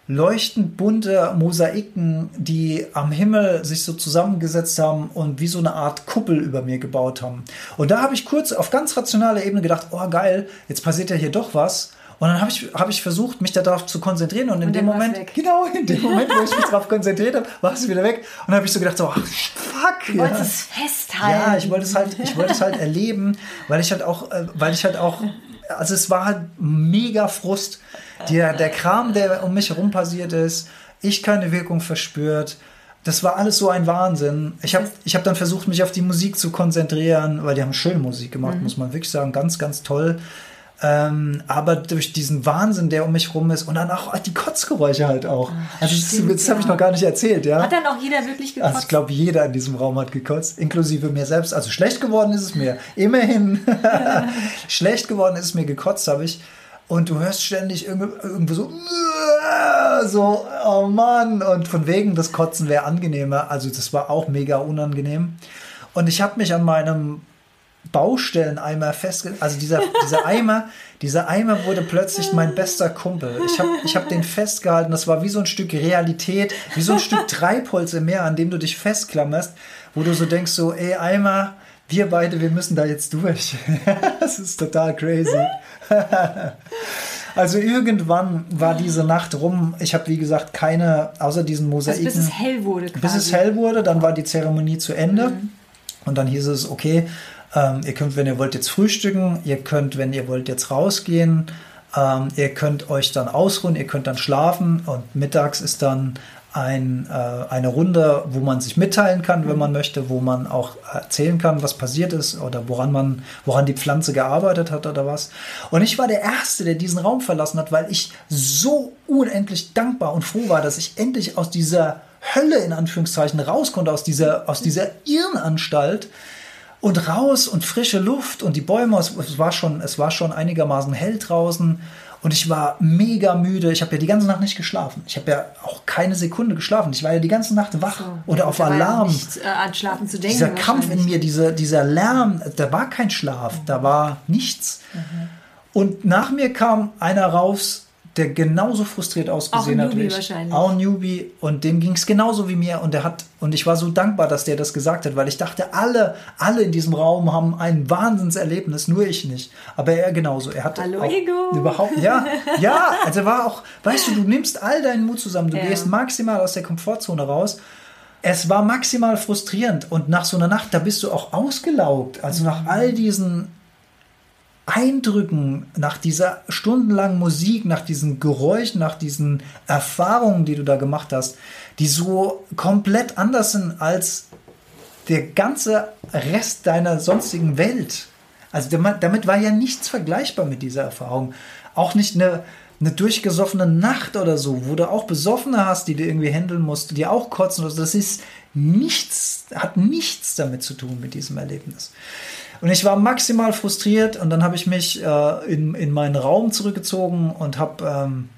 leuchtend bunte Mosaiken, die am Himmel sich so zusammengesetzt haben und wie so eine Art Kuppel über mir gebaut haben. Und da habe ich kurz auf ganz rationaler Ebene gedacht, oh geil, jetzt passiert ja hier doch was. Und dann habe ich, habe ich versucht, mich darauf zu konzentrieren und in Und dem Moment, genau in dem Moment, wo ich mich darauf konzentriert habe, war es wieder weg. Und dann habe ich so gedacht, so, ach, fuck. Du wolltest es festhalten. Ja, ich wollte es halt, ich wollte es halt erleben, weil ich halt auch, äh, weil ich halt auch, also es war halt mega Frust. Der, der Kram, der um mich herum passiert ist, ich keine Wirkung verspürt. Das war alles so ein Wahnsinn. Ich habe ich hab dann versucht, mich auf die Musik zu konzentrieren, weil die haben schön Musik gemacht, muss man wirklich sagen. Ganz, ganz toll. Ähm, aber durch diesen Wahnsinn, der um mich herum ist und dann auch die Kotzgeräusche halt auch. also das, stimmt, das habe ich ja. noch gar nicht erzählt, ja. Hat dann auch jeder wirklich gekotzt? Also ich glaube, jeder in diesem Raum hat gekotzt, inklusive mir selbst. Also schlecht geworden ist es mir. Immerhin. schlecht geworden ist es mir gekotzt, habe ich. Und du hörst ständig irgendwo, irgendwo so, so, oh Mann. Und von wegen, das Kotzen wäre angenehmer. Also das war auch mega unangenehm. Und ich habe mich an meinem Baustelleneimer festge... Also dieser, dieser Eimer, dieser Eimer wurde plötzlich mein bester Kumpel. Ich habe ich hab den festgehalten. Das war wie so ein Stück Realität, wie so ein Stück Treibholz im Meer, an dem du dich festklammerst, wo du so denkst, so, ey Eimer, wir beide, wir müssen da jetzt durch. das ist total crazy. Also irgendwann war diese Nacht rum. Ich habe, wie gesagt, keine, außer diesen also Mosaiken. bis es hell wurde quasi. Bis es hell wurde, dann war die Zeremonie zu Ende. Und dann hieß es, okay, ähm, ihr könnt, wenn ihr wollt, jetzt frühstücken, ihr könnt, wenn ihr wollt, jetzt rausgehen, ähm, ihr könnt euch dann ausruhen, ihr könnt dann schlafen. Und mittags ist dann ein, äh, eine Runde, wo man sich mitteilen kann, wenn man möchte, wo man auch erzählen kann, was passiert ist oder woran man, woran die Pflanze gearbeitet hat oder was. Und ich war der Erste, der diesen Raum verlassen hat, weil ich so unendlich dankbar und froh war, dass ich endlich aus dieser Hölle in Anführungszeichen raus konnte, aus dieser, aus dieser Irrenanstalt und raus und frische Luft und die Bäume, es, war schon, es war schon einigermaßen hell draußen und ich war mega müde. Ich habe ja die ganze Nacht nicht geschlafen. Ich habe ja auch keine Sekunde geschlafen. Ich war ja die ganze Nacht wach oder auf Alarm. Nicht, äh, an Schlafen zu denken. Dieser Kampf in mir, dieser, dieser Lärm, da war kein Schlaf, da war nichts. Und nach mir kam einer raus, der genauso frustriert ausgesehen Auch ein hat wie Newbie ich. wahrscheinlich. Auch ein Newbie. Und dem ging es genauso wie mir. Und der hat, und ich war so dankbar, dass der das gesagt hat, weil ich dachte, alle, alle in diesem Raum haben ein Wahnsinnserlebnis, nur ich nicht. Aber er genauso. Er hat Hallo, auch Ego. überhaupt, ja, ja, also er war auch, weißt du, du nimmst all deinen Mut zusammen, du Ja. gehst maximal aus der Komfortzone raus. Es war maximal frustrierend und nach so einer Nacht, da bist du auch ausgelaugt. Also nach all diesen Eindrücken, nach dieser stundenlangen Musik, nach diesen Geräuschen, nach diesen Erfahrungen, die du da gemacht hast, die so komplett anders sind als der ganze Rest deiner sonstigen Welt. Also damit, war ja nichts vergleichbar mit dieser Erfahrung. Auch nicht eine, eine durchgesoffene Nacht oder so, wo du auch Besoffene hast, die du irgendwie handeln musst, die auch kotzen. Also das ist nichts, hat nichts damit zu tun mit diesem Erlebnis. Und ich war maximal frustriert und dann habe ich mich äh, in, in meinen Raum zurückgezogen und habe ähm,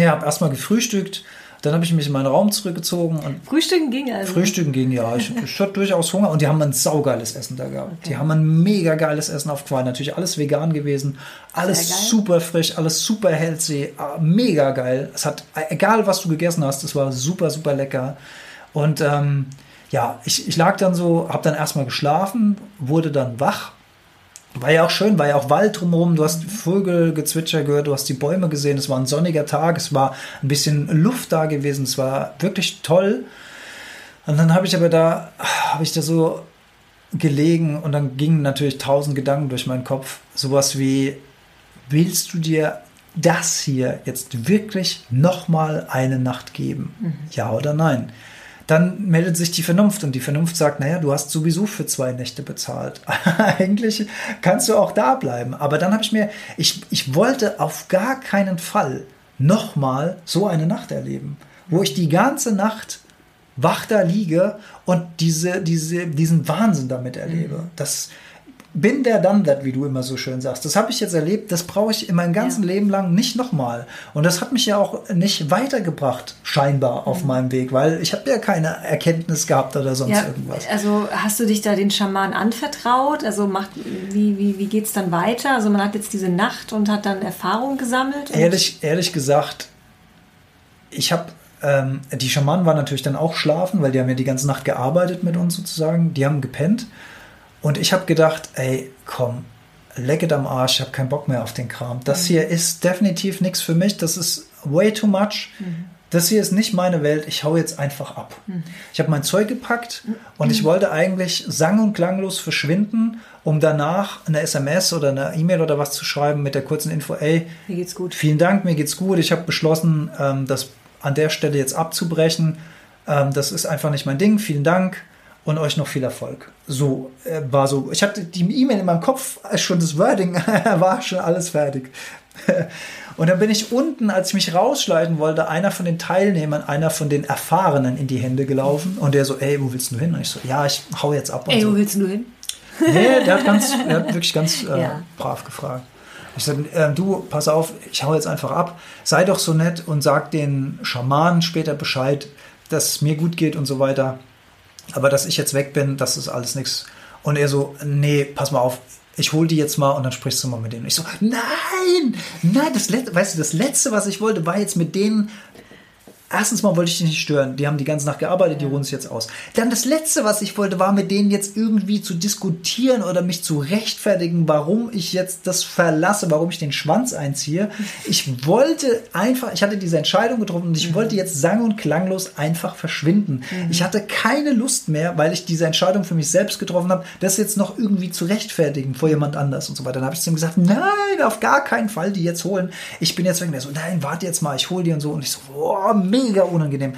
ja, hab erstmal gefrühstückt. Dann habe ich mich in meinen Raum zurückgezogen und Frühstücken ging also. Frühstücken ging ja. Ich, ich hatte durchaus Hunger und die haben ein saugeiles Essen da gehabt. Okay. Die haben ein mega geiles Essen aufgefahren. Natürlich alles vegan gewesen. Alles super frisch, alles super healthy. äh, Mega geil. Es hat, egal was du gegessen hast, es war super, super lecker. Und ähm, ja, ich, ich lag dann so, habe dann erstmal geschlafen, wurde dann wach. War ja auch schön, war ja auch Wald drumherum. Du hast Vögelgezwitscher gehört, du hast die Bäume gesehen. Es war ein sonniger Tag, es war ein bisschen Luft da gewesen. Es war wirklich toll. Und dann habe ich aber da, habe ich da so gelegen und dann gingen natürlich tausend Gedanken durch meinen Kopf. Sowas wie, willst du dir das hier jetzt wirklich nochmal eine Nacht geben? Ja oder nein? Dann meldet sich die Vernunft und die Vernunft sagt, naja, du hast sowieso für zwei Nächte bezahlt. Eigentlich kannst du auch da bleiben. Aber dann habe ich mir, ich, ich wollte auf gar keinen Fall nochmal so eine Nacht erleben, wo ich die ganze Nacht wach da liege und diese, diese, diesen Wahnsinn damit erlebe. Das bin der dann that, wie du immer so schön sagst. Das habe ich jetzt erlebt, das brauche ich in meinem ganzen Ja. Leben lang nicht nochmal. Und das hat mich ja auch nicht weitergebracht, scheinbar auf meinem Weg, weil ich habe ja keine Erkenntnis gehabt oder sonst Ja, irgendwas. also hast du dich da den Schaman anvertraut? Also macht, wie, wie, wie geht es dann weiter? Also man hat jetzt diese Nacht und hat dann Erfahrung gesammelt? Ehrlich, ehrlich gesagt, ich habe, ähm, die Schamanen waren natürlich dann auch schlafen, weil die haben ja die ganze Nacht gearbeitet mit uns sozusagen. Die haben gepennt. Und ich habe gedacht, ey, komm, lecket am Arsch, ich habe keinen Bock mehr auf den Kram. Das hier ist definitiv nichts für mich. Das ist way too much. Das hier ist nicht meine Welt. Ich hau jetzt einfach ab. Ich habe mein Zeug gepackt und ich wollte eigentlich sang- und klanglos verschwinden, um danach eine SMS oder eine E-Mail oder was zu schreiben mit der kurzen Info, ey, Mir geht's gut. Vielen Dank, mir geht's gut. Ich habe beschlossen, ähm, das an der Stelle jetzt abzubrechen. Ähm, das ist einfach nicht mein Ding. Vielen Dank und euch noch viel Erfolg. So äh, war so. Ich hatte die E-Mail in meinem Kopf, äh, schon das Wording war schon alles fertig. Und dann bin ich unten, als ich mich rausschleichen wollte, einer von den Teilnehmern, einer von den Erfahrenen in die Hände gelaufen und der so, ey, wo willst du hin? Und ich so, ja, ich hau jetzt ab. Ey, so. wo willst du hin? Nee, der hat, ganz, der hat wirklich ganz äh, Ja. brav gefragt. Ich sagte, ähm, du, pass auf, ich hau jetzt einfach ab. Sei doch so nett und sag den Schamanen später Bescheid, dass es mir gut geht und so weiter. Aber dass ich jetzt weg bin, das ist alles nichts. Und er so, nee, pass mal auf, ich hol die jetzt mal und dann sprichst du mal mit denen. Ich so, nein, nein, das letzte, weißt du, das letzte, was ich wollte, war jetzt mit denen Erstens mal wollte ich die nicht stören. Die haben die ganze Nacht gearbeitet, die ruhen sich jetzt aus. Dann das Letzte, was ich wollte, war mit denen jetzt irgendwie zu diskutieren oder mich zu rechtfertigen, warum ich jetzt das verlasse, warum ich den Schwanz einziehe. Ich wollte einfach, ich hatte diese Entscheidung getroffen und ich wollte jetzt sang- und klanglos einfach verschwinden. Ich hatte keine Lust mehr, weil ich diese Entscheidung für mich selbst getroffen habe, das jetzt noch irgendwie zu rechtfertigen vor jemand anders und so weiter. Dann habe ich zu ihm gesagt, nein, auf gar keinen Fall die jetzt holen. Ich bin jetzt weg. Und er so, nein, warte jetzt mal, ich hole die und so. Und ich so, boah, mega unangenehm.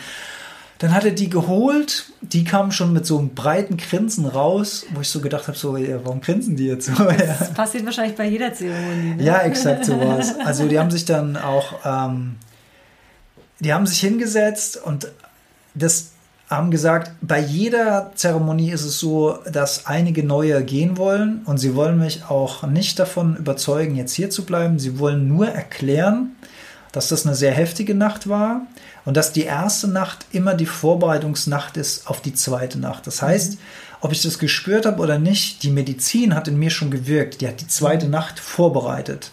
Dann hat er die geholt, die kamen schon mit so einem breiten Grinsen raus, wo ich so gedacht habe, so, ja, warum grinsen die jetzt so? Das passiert wahrscheinlich bei jeder Zeremonie. Ne? Ja, exakt so war's. Also die haben sich dann auch, ähm, die haben sich hingesetzt und das haben gesagt, bei jeder Zeremonie ist es so, dass einige neue gehen wollen und sie wollen mich auch nicht davon überzeugen, jetzt hier zu bleiben. Sie wollen nur erklären, dass das eine sehr heftige Nacht war und dass die erste Nacht immer die Vorbereitungsnacht ist auf die zweite Nacht. Das heißt, ob ich das gespürt habe oder nicht, die Medizin hat in mir schon gewirkt. Die hat die zweite Nacht vorbereitet.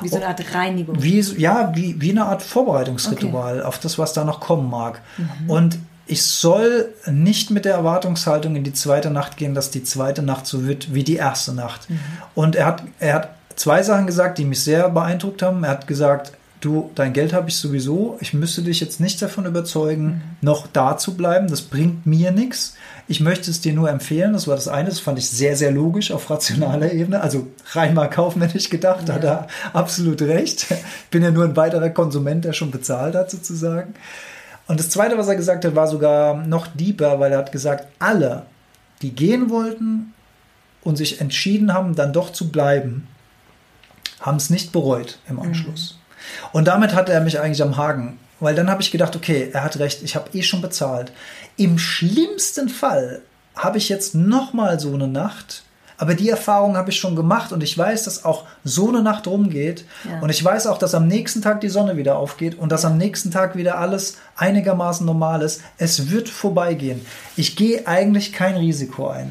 Wie so eine Art Reinigung. Wie, ja, wie, wie eine Art Vorbereitungsritual auf das, was da noch kommen mag. Und ich soll nicht mit der Erwartungshaltung in die zweite Nacht gehen, dass die zweite Nacht so wird wie die erste Nacht. Und er hat, er hat zwei Sachen gesagt, die mich sehr beeindruckt haben. Er hat gesagt, du, dein Geld habe ich sowieso. Ich müsste dich jetzt nicht davon überzeugen, noch da zu bleiben. Das bringt mir nichts. Ich möchte es dir nur empfehlen. Das war das eine. Das fand ich sehr, sehr logisch auf rationaler Ebene. Also rein mal kaufmännisch gedacht, hat er absolut recht. Ich bin ja nur ein weiterer Konsument, der schon bezahlt hat, sozusagen. Und das zweite, was er gesagt hat, war sogar noch deeper, weil er hat gesagt, alle, die gehen wollten und sich entschieden haben, dann doch zu bleiben, haben es nicht bereut im Anschluss. Und damit hatte er mich eigentlich am Haken. Weil dann habe ich gedacht, okay, er hat recht, ich habe eh schon bezahlt. Im schlimmsten Fall habe ich jetzt nochmal so eine Nacht, Aber die Erfahrung habe ich schon gemacht und ich weiß, dass auch so eine Nacht rumgeht. Ja. Und ich weiß auch, dass am nächsten Tag die Sonne wieder aufgeht und dass am nächsten Tag wieder alles einigermaßen normal ist. Es wird vorbeigehen. Ich gehe eigentlich kein Risiko ein.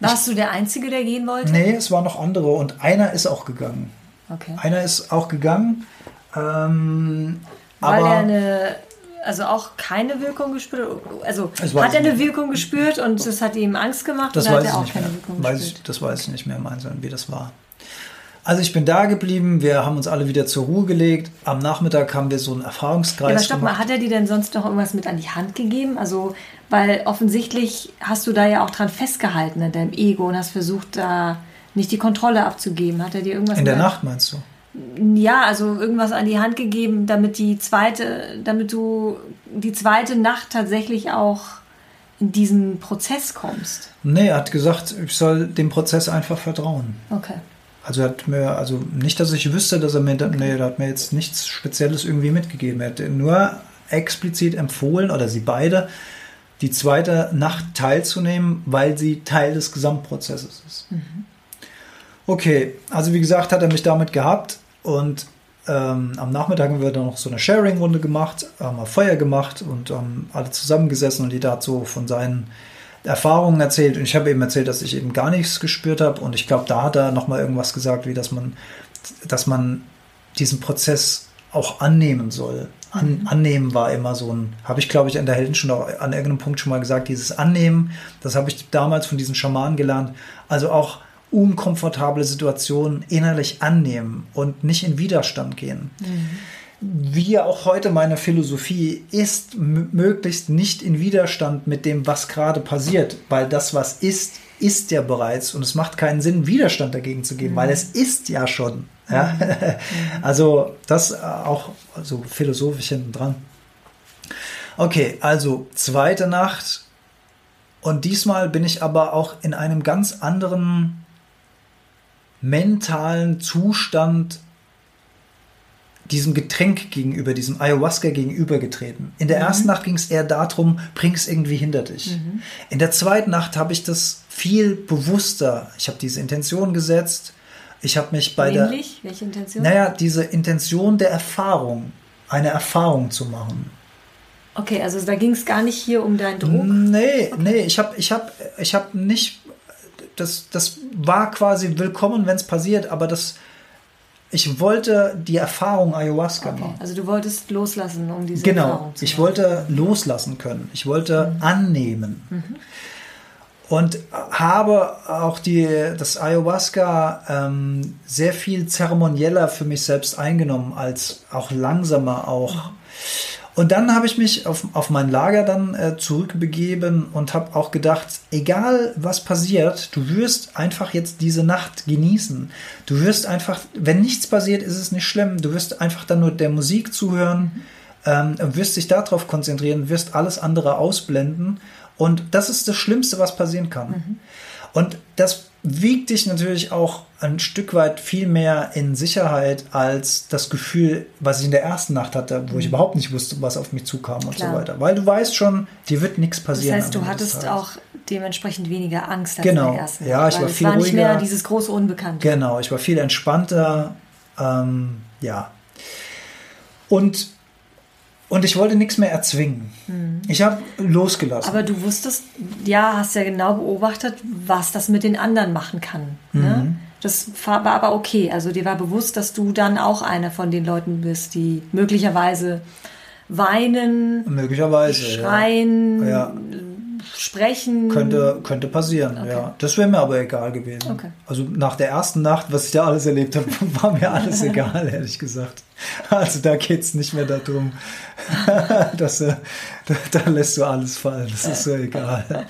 Warst du der Einzige, der gehen wollte? Nee, es waren noch andere und einer ist auch gegangen. Okay. Einer ist auch gegangen. Ähm, Weil er eine, also auch keine Wirkung gespürt hat? Also hat er ich eine nicht. Wirkung gespürt und das hat ihm Angst gemacht? das oder weiß hat er ich auch nicht keine mehr. Wirkung Weiß ich, gespürt? das weiß ich nicht mehr im Einzelnen, wie das war. Also ich bin da geblieben, wir haben uns alle wieder zur Ruhe gelegt. Am Nachmittag haben wir so einen Ja, Erfahrungskreis aber stopp mal, gemacht. hat er dir denn sonst noch irgendwas mit an die Hand gegeben? Also, weil offensichtlich hast du da ja auch dran festgehalten in deinem Ego und hast versucht, da nicht die Kontrolle abzugeben. Hat er dir irgendwas In der Nacht meinst du? Ja, also irgendwas an die Hand gegeben, damit die zweite, damit du die zweite Nacht tatsächlich auch in diesen Prozess kommst. Nee, er hat gesagt, ich soll dem Prozess einfach vertrauen. Okay. Also er hat mir, also nicht, dass ich wüsste, dass er mir, nee, er hat mir jetzt nichts Spezielles irgendwie mitgegeben. Er hat nur explizit empfohlen, oder sie beide, die zweite Nacht teilzunehmen, weil sie Teil des Gesamtprozesses ist. Okay, also wie gesagt, hat er mich damit gehabt und ähm, am Nachmittag haben wir dann noch so eine Sharing-Runde gemacht, haben wir Feuer gemacht und haben alle zusammengesessen und jeder hat so von seinen Erfahrungen erzählt. Und ich habe eben erzählt, dass ich eben gar nichts gespürt habe und ich glaube, da hat er nochmal irgendwas gesagt, wie dass man, dass man diesen Prozess auch annehmen soll. An, annehmen war immer so ein, habe ich glaube ich an der Helden schon auch an irgendeinem Punkt schon mal gesagt, dieses Annehmen, das habe ich damals von diesen Schamanen gelernt, also auch unkomfortable Situationen innerlich annehmen und nicht in Widerstand gehen wie ja auch heute meine Philosophie ist, möglichst nicht in Widerstand mit dem, was gerade passiert, weil das, was ist, ist ja bereits und es macht keinen Sinn, Widerstand dagegen zu geben, weil es ist ja schon. Ja? Also das äh, auch so philosophisch hinten dran. Okay, also zweite Nacht und diesmal bin ich aber auch in einem ganz anderen mentalen Zustand diesem Getränk gegenüber, diesem Ayahuasca gegenübergetreten. In der ersten Nacht ging es eher darum, bring es irgendwie hinter dich. In der zweiten Nacht habe ich das viel bewusster. Ich habe diese Intention gesetzt. Ich habe mich bei der, Nämlich? Welche Intention? naja, diese Intention der Erfahrung, eine Erfahrung zu machen. Okay, also da ging es gar nicht hier um deinen Druck. Nee, nee, ich habe ich hab, ich hab nicht, das, das war quasi willkommen, wenn es passiert, aber das, ich wollte die Erfahrung Ayahuasca Okay, machen. also du wolltest loslassen, um diese Genau, Erfahrung zu ich machen. wollte loslassen können. Ich wollte annehmen. Und habe auch die, das Ayahuasca ähm, sehr viel zeremonieller für mich selbst eingenommen, als auch langsamer auch. Und dann habe ich mich auf, auf mein Lager dann äh, zurückbegeben und habe auch gedacht, egal was passiert, du wirst einfach jetzt diese Nacht genießen. Du wirst einfach, wenn nichts passiert, ist es nicht schlimm. Du wirst einfach dann nur der Musik zuhören, ähm, wirst dich darauf konzentrieren, wirst alles andere ausblenden. Und das ist das Schlimmste, was passieren kann. Und das wiegt dich natürlich auch ein Stück weit viel mehr in Sicherheit als das Gefühl, was ich in der ersten Nacht hatte, wo ich überhaupt nicht wusste, was auf mich zukam und Klar. so weiter. Weil du weißt schon, dir wird nichts Das passieren. heißt, am du hattest auch dementsprechend weniger Angst als Genau. in der ersten. Ja, ich war viel war nicht mehr ruhiger. dieses große Unbekannte. Genau, ich war viel entspannter. Ähm, ja. Und, und ich wollte nichts mehr erzwingen. Ich habe losgelassen. Aber du wusstest, ja, hast ja genau beobachtet, was das mit den anderen machen kann. Ne? Mhm. Das war aber okay. Also dir war bewusst, dass du dann auch einer von den Leuten bist, die möglicherweise weinen, Möglicherweise. ja. schreien, Ja. Sprechen. Könnte, könnte passieren, Okay. ja. Das wäre mir aber egal gewesen. Okay. Also nach der ersten Nacht, was ich da alles erlebt habe, war mir alles egal, ehrlich gesagt. Also da geht es nicht mehr darum, dass äh, da, da lässt du alles fallen. Das ist so egal.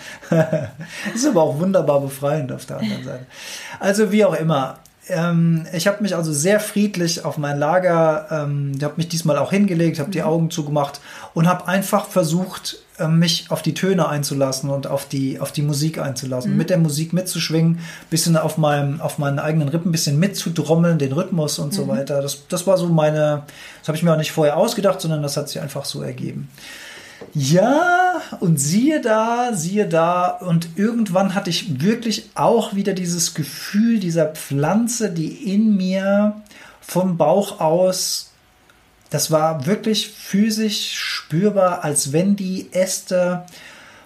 ist aber auch wunderbar befreiend auf der anderen Seite. Also wie auch immer. Ähm, ich habe mich also sehr friedlich auf mein Lager, ähm, ich habe mich diesmal auch hingelegt, habe die Augen zugemacht und habe einfach versucht, ähm, mich auf die Töne einzulassen und auf die, auf die Musik einzulassen, mit der Musik mitzuschwingen, bisschen auf meinem, auf meinen eigenen Rippen ein bisschen mitzudrommeln, den Rhythmus und so weiter. Das, das war so meine, das habe ich mir auch nicht vorher ausgedacht, sondern das hat sich einfach so ergeben. Ja, und siehe da, siehe da. Und irgendwann hatte ich wirklich auch wieder dieses Gefühl dieser Pflanze, die in mir vom Bauch aus, das war wirklich physisch spürbar, als wenn die Äste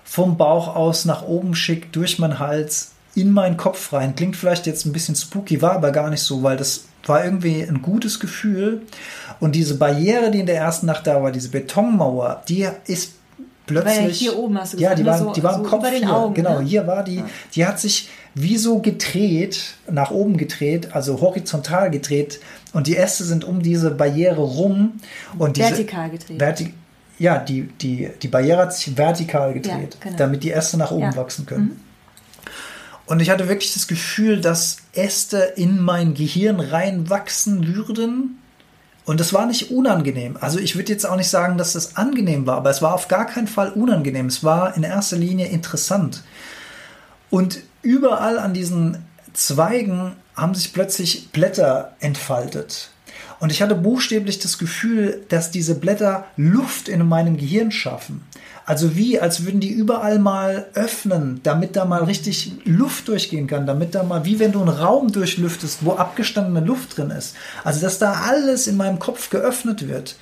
vom Bauch aus nach oben schickt, durch meinen Hals, in meinen Kopf rein. Klingt vielleicht jetzt ein bisschen spooky, war aber gar nicht so, weil das war irgendwie ein gutes Gefühl. Und diese Barriere, die in der ersten Nacht da war, diese Betonmauer, die ist plötzlich. Ja hier oben hast du Ja, gesagt, die ne? war, So- die war im so Kopf hier. Augen, genau, ne? hier war die. Die hat sich wie so gedreht, nach oben gedreht, also horizontal gedreht. Und die Äste sind um diese Barriere rum. Und diese, Vertikal gedreht. Verti ja, die, die, die Barriere hat sich vertikal gedreht, genau. damit die Äste nach oben Ja. Mhm. wachsen können. Und ich hatte wirklich das Gefühl, dass Äste in mein Gehirn reinwachsen würden. Und das war nicht unangenehm. Also ich würde jetzt auch nicht sagen, dass das angenehm war, aber es war auf gar keinen Fall unangenehm. Es war in erster Linie interessant. Und überall an diesen Zweigen haben sich plötzlich Blätter entfaltet. Und ich hatte buchstäblich das Gefühl, dass diese Blätter Luft in meinem Gehirn schaffen. Also wie, als würden die überall mal öffnen, damit da mal richtig Luft durchgehen kann, damit da mal, wie wenn du einen Raum durchlüftest, wo abgestandene Luft drin ist. Also dass da alles in meinem Kopf geöffnet wird.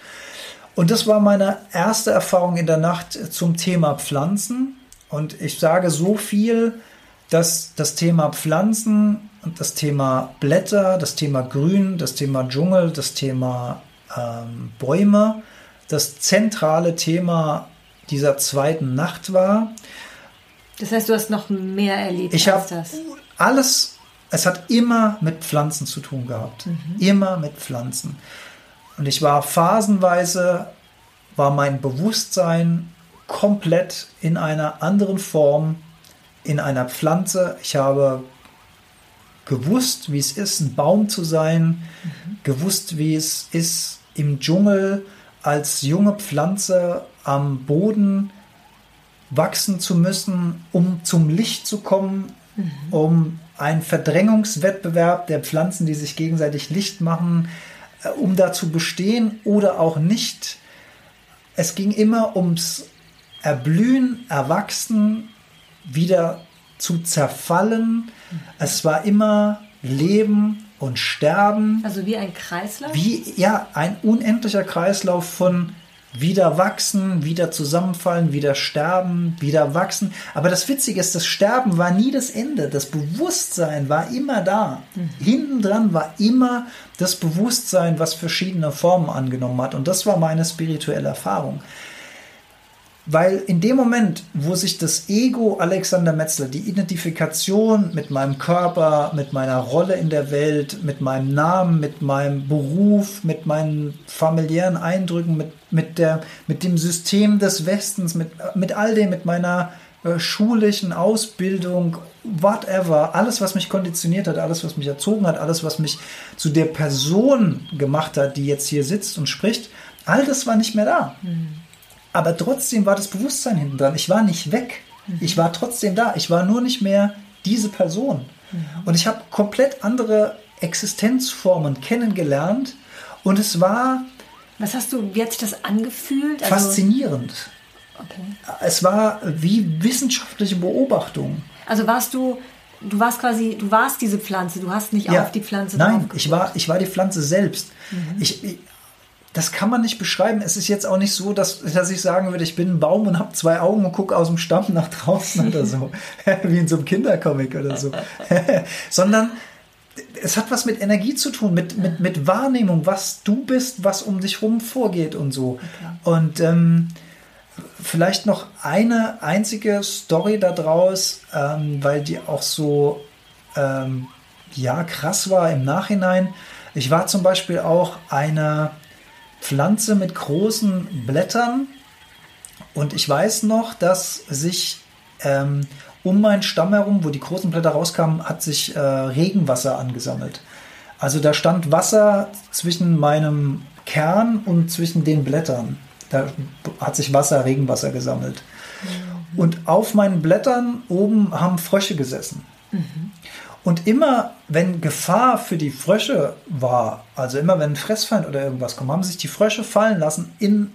Und das war meine erste Erfahrung in der Nacht zum Thema Pflanzen. Und ich sage so viel, dass das Thema Pflanzen und das Thema Blätter, das Thema Grün, das Thema Dschungel, das Thema ähm, Bäume das zentrale Thema dieser zweiten Nacht war. Das heißt, du hast noch mehr erlebt Ich als habe das. alles, es hat immer mit Pflanzen zu tun gehabt. Immer mit Pflanzen. Und ich war phasenweise, war mein Bewusstsein komplett in einer anderen Form, in einer Pflanze. Ich habe gewusst, wie es ist, ein Baum zu sein, gewusst, wie es ist, im Dschungel als junge Pflanze am Boden wachsen zu müssen, um zum Licht zu kommen, um einen Verdrängungswettbewerb der Pflanzen, die sich gegenseitig Licht machen, äh, um da zu bestehen oder auch nicht. Es ging immer ums Erblühen, Erwachsen, wieder zu zerfallen. Es war immer Leben und Sterben Also wie ein Kreislauf? wie ja ein unendlicher Kreislauf von wieder wachsen, wieder zusammenfallen, wieder sterben, wieder wachsen. Aber das Witzige ist, das Sterben war nie das Ende. Das Bewusstsein war immer da. Hinten dran war immer das Bewusstsein, was verschiedene Formen angenommen hat. Und das war meine spirituelle Erfahrung. Weil in dem Moment, wo sich das Ego Alexander Metzler, die Identifikation mit meinem Körper, mit meiner Rolle in der Welt, mit meinem Namen, mit meinem Beruf, mit meinen familiären Eindrücken, mit, mit, der, mit dem System des Westens, mit, mit all dem, mit meiner äh, schulischen Ausbildung, whatever, alles, was mich konditioniert hat, alles, was mich erzogen hat, alles, was mich zu der Person gemacht hat, die jetzt hier sitzt und spricht, all das war nicht mehr da. Aber trotzdem war das Bewusstsein hinten dran. Ich war nicht weg. Ich war trotzdem da. Ich war nur nicht mehr diese Person. Und ich habe komplett andere Existenzformen kennengelernt. Und es war Was hast du, wie hat sich das angefühlt? Also, faszinierend. okay. Es war wie wissenschaftliche Beobachtung. also warst du, du warst quasi, du warst diese Pflanze, du hast nicht Ja. auf die Pflanze Nein, ich war, ich war die Pflanze selbst. Ich, ich, das kann man nicht beschreiben. Es ist jetzt auch nicht so, dass, dass ich sagen würde, ich bin ein Baum und habe zwei Augen und gucke aus dem Stamm nach draußen oder so. Wie in so einem Kindercomic oder so. Sondern es hat was mit Energie zu tun, mit, mit, mit Wahrnehmung, was du bist, was um dich rum vorgeht und so. Und ähm, vielleicht noch eine einzige Story daraus, ähm, weil die auch so ähm, ja krass war im Nachhinein. Ich war zum Beispiel auch eine Pflanze mit großen Blättern und ich weiß noch, dass sich ähm, um meinen Stamm herum, wo die großen Blätter rauskamen, hat sich äh, Regenwasser angesammelt. Also da stand Wasser zwischen meinem Kern und zwischen den Blättern. Da hat sich Wasser, Regenwasser gesammelt. Und auf meinen Blättern oben haben Frösche gesessen. Und immer, wenn Gefahr für die Frösche war, also immer wenn ein Fressfeind oder irgendwas kam, haben sich die Frösche fallen lassen in,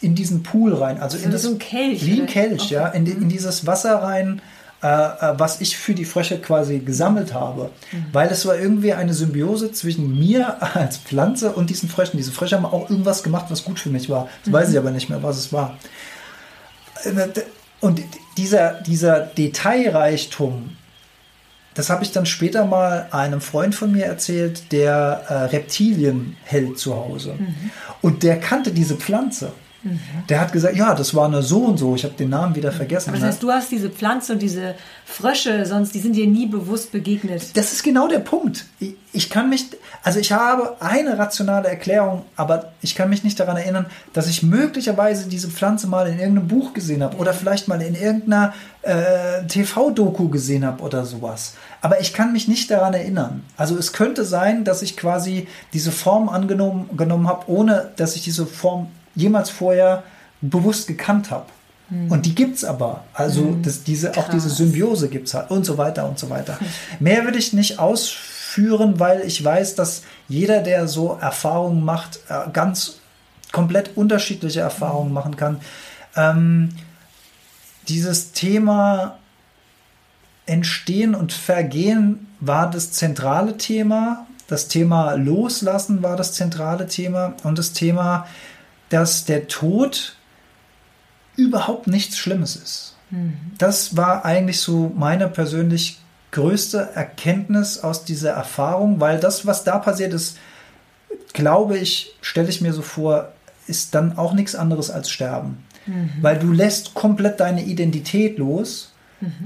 in diesen Pool rein. Also in das, so ein Kelch, Wie ein? Kelch, Okay. ja. In, in dieses Wasser rein, äh, äh, was ich für die Frösche quasi gesammelt habe. Mhm. Weil es war irgendwie eine Symbiose zwischen mir als Pflanze und diesen Fröschen. Diese Frösche haben auch irgendwas gemacht, was gut für mich war. Das weiß Mhm. ich aber nicht mehr, was es war. Äh, Und dieser, dieser Detailreichtum, das habe ich dann später mal einem Freund von mir erzählt, der äh, Reptilien hält zu Hause. Und der kannte diese Pflanze. Der hat gesagt, ja, das war eine so und so. Ich habe den Namen wieder vergessen. Aber das heißt, du hast diese Pflanze und diese Frösche, sonst die sind dir nie bewusst begegnet. Das ist genau der Punkt. Ich, ich kann mich, also ich habe eine rationale Erklärung, aber ich kann mich nicht daran erinnern, dass ich möglicherweise diese Pflanze mal in irgendeinem Buch gesehen habe oder vielleicht mal in irgendeiner äh, TV-Doku gesehen habe oder sowas. Aber ich kann mich nicht daran erinnern. Also es könnte sein, dass ich quasi diese Form angenommen genommen habe, ohne dass ich diese Form jemals vorher bewusst gekannt habe. Und die gibt's aber. Also das, diese, auch diese. Symbiose gibt's halt und so weiter und so weiter. Mehr will ich nicht ausführen, weil ich weiß, dass jeder, der so Erfahrungen macht, äh, ganz komplett unterschiedliche Erfahrungen machen kann. Ähm, dieses Thema Entstehen und Vergehen war das zentrale Thema. Das Thema Loslassen war das zentrale Thema. Und das Thema, dass der Tod überhaupt nichts Schlimmes ist. Das war eigentlich so meine persönlich größte Erkenntnis aus dieser Erfahrung, weil das, was da passiert ist, glaube ich, stelle ich mir so vor, ist dann auch nichts anderes als Sterben. Weil du lässt komplett deine Identität los.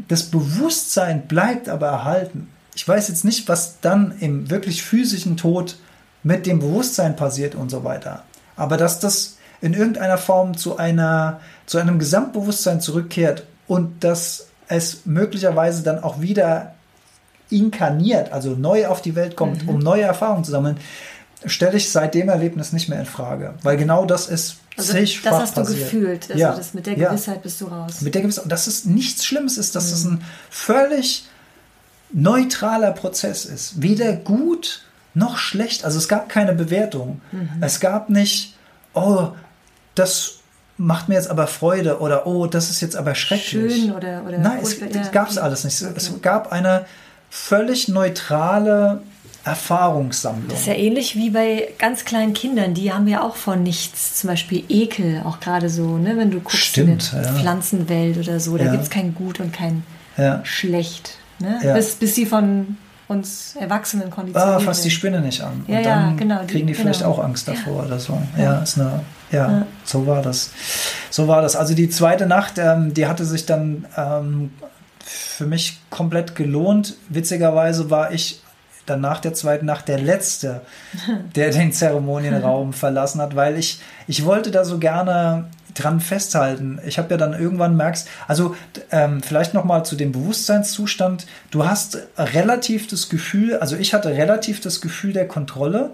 Das Bewusstsein bleibt aber erhalten. Ich weiß jetzt nicht, was dann im wirklich physischen Tod mit dem Bewusstsein passiert und so weiter. Aber dass das in irgendeiner Form zu einer, zu einem Gesamtbewusstsein zurückkehrt und dass es möglicherweise dann auch wieder inkarniert, also neu auf die Welt kommt, um neue Erfahrungen zu sammeln, stelle ich seit dem Erlebnis nicht mehr in Frage. Weil genau das ist Also das hast du passiert. gefühlt. Also Ja, das mit der ja. Gewissheit bist du raus. Mit der Gewissheit, und dass es nichts Schlimmes ist, dass es ein völlig neutraler Prozess ist. Weder gut noch schlecht. Also es gab keine Bewertung. Es gab nicht, oh, das macht mir jetzt aber Freude oder oh, das ist jetzt aber schrecklich. Schön oder, oder Nein, es, furchtbar, das ja. gab es alles nicht. Es, es gab eine völlig neutrale Erfahrungssammlung. Das ist ja ähnlich wie bei ganz kleinen Kindern, die haben ja auch von nichts, zum Beispiel Ekel, auch gerade so, ne, wenn du guckst Stimmt, in der ja. Pflanzenwelt oder so, da Ja. gibt es kein Gut und kein ja. Schlecht. Ne? Ja. Bis, bis sie von uns Erwachsenen konditioniert Ah, fass die. Spinne nicht an. Ja, und ja, dann genau, die- kriegen die vielleicht genau. auch Angst davor oder so. Ja, ist eine, ja, so war das. So war das. Also die zweite Nacht, ähm, die hatte sich dann ähm, für mich komplett gelohnt. Witzigerweise war ich dann nach der zweiten Nacht der Letzte, der den Zeremonienraum verlassen hat, weil ich, ich wollte da so gerne dran festhalten. Ich habe ja dann irgendwann merkst, also ähm, vielleicht noch mal zu dem Bewusstseinszustand. Du hast relativ das Gefühl, also ich hatte relativ das Gefühl der Kontrolle.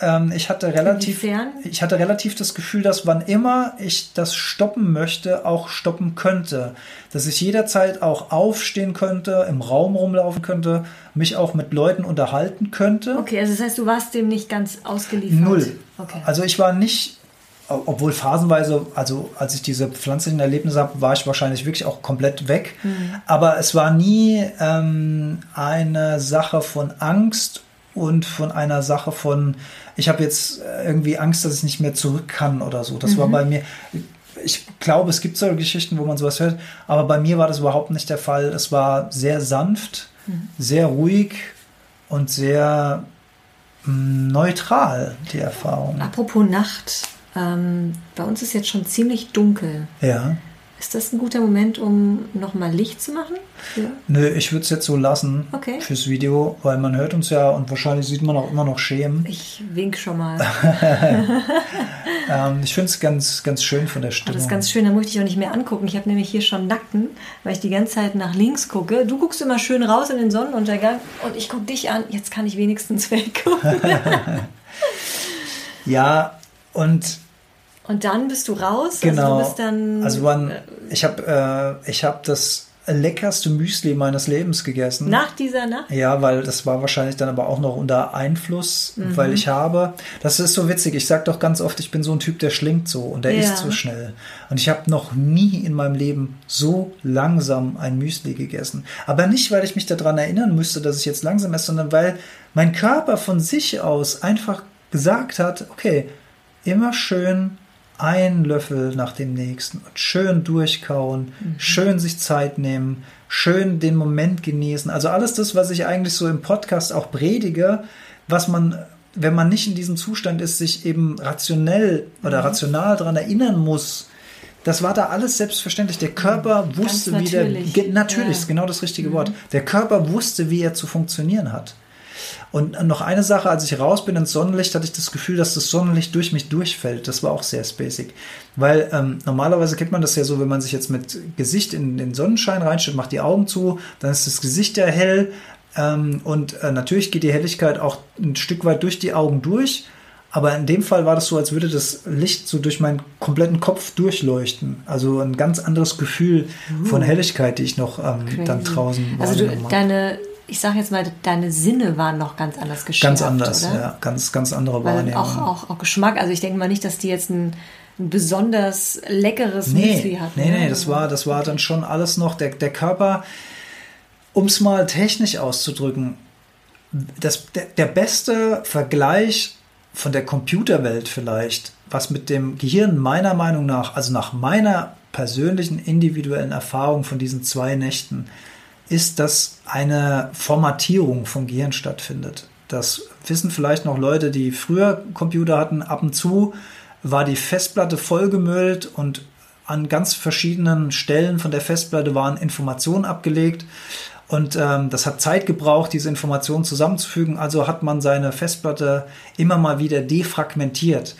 Ähm, ich hatte relativ, Inwiefern? ich hatte relativ das Gefühl, dass wann immer ich das stoppen möchte, auch stoppen könnte. Dass ich jederzeit auch aufstehen könnte, im Raum rumlaufen könnte, mich auch mit Leuten unterhalten könnte. Okay, also das heißt, du warst dem nicht ganz ausgeliefert. Null. Okay. Also ich war nicht, obwohl phasenweise, also als ich diese pflanzlichen Erlebnisse habe, war ich wahrscheinlich wirklich auch komplett weg. Mhm. Aber es war nie ähm, eine Sache von Angst und von einer Sache von, ich habe jetzt äh, irgendwie Angst, dass ich nicht mehr zurück kann oder so. Das Mhm. war bei mir. Ich glaube, es gibt solche Geschichten, wo man sowas hört, aber bei mir war das überhaupt nicht der Fall. Es war sehr sanft, Mhm. sehr ruhig und sehr mh, neutral, die Erfahrung. Apropos Nacht, ähm, bei uns ist jetzt schon ziemlich dunkel. Ja. Ist das ein guter Moment, um nochmal Licht zu machen? Ja. Nö, ich würde es jetzt so lassen Okay. fürs Video, weil man hört uns ja und wahrscheinlich sieht man auch immer noch Schemen. Ich wink schon mal. Ähm, ich finde es ganz, ganz schön von der Oh, Stimmung. das ist ganz schön, da möchte ich auch nicht mehr angucken. Ich habe nämlich hier schon Nacken, weil ich die ganze Zeit nach links gucke. Du guckst immer schön raus in den Sonnenuntergang und ich gucke dich an. Jetzt kann ich wenigstens weggucken. ja, und Und dann bist du raus. genau. Also du bist dann. also wann, ich habe äh, ich hab das leckerste Müsli meines Lebens gegessen. Nach dieser Nacht? Ja, weil das war wahrscheinlich dann aber auch noch unter Einfluss, Mhm. weil ich habe, das ist so witzig, ich sag doch ganz oft, ich bin so ein Typ, der schlingt so und der Ja. isst so schnell. Und ich habe noch nie in meinem Leben so langsam ein Müsli gegessen. Aber nicht, weil ich mich daran erinnern müsste, dass ich jetzt langsam esse, sondern weil mein Körper von sich aus einfach gesagt hat, okay, immer schön ein Löffel nach dem nächsten und schön durchkauen, schön sich Zeit nehmen, schön den Moment genießen. Also alles das, was ich eigentlich so im Podcast auch predige, was man, wenn man nicht in diesem Zustand ist, sich eben rationell oder rational daran erinnern muss. Das war da alles selbstverständlich. Der Körper wusste, wie der. natürlich. Ge natürlich, Ja. ist genau das richtige Wort. Der Körper wusste, wie er zu funktionieren hat. Und noch eine Sache, als ich raus bin ins Sonnenlicht, hatte ich das Gefühl, dass das Sonnenlicht durch mich durchfällt. Das war auch sehr spacig. Weil ähm, normalerweise kennt man das ja so, wenn man sich jetzt mit Gesicht in den Sonnenschein reinstellt, macht die Augen zu, dann ist das Gesicht ja hell. Ähm, und äh, natürlich geht die Helligkeit auch ein Stück weit durch die Augen durch. Aber in dem Fall war das so, als würde das Licht so durch meinen kompletten Kopf durchleuchten. Also ein ganz anderes Gefühl von Helligkeit, die ich noch ähm, dann draußen Also du, deine, ich sag jetzt mal, deine Sinne waren noch ganz anders geschärft, Ganz anders, oder? ja. Ganz, ganz andere Weil Wahrnehmung. auch, auch, auch Geschmack, also ich denke mal nicht, dass die jetzt ein, ein besonders leckeres nee, Müsli hatten. nee, ne? nee, das war, das war dann schon alles noch, der, der Körper, um es mal technisch auszudrücken, das, der, der beste Vergleich von der Computerwelt vielleicht, was mit dem Gehirn meiner Meinung nach, also nach meiner persönlichen individuellen Erfahrung von diesen zwei Nächten, ist, dass eine Formatierung vom Gehirn stattfindet. Das wissen vielleicht noch Leute, die früher Computer hatten. Ab und zu war die Festplatte vollgemüllt und an ganz verschiedenen Stellen von der Festplatte waren Informationen abgelegt. Und ähm, das hat Zeit gebraucht, diese Informationen zusammenzufügen. Also hat man seine Festplatte immer mal wieder defragmentiert.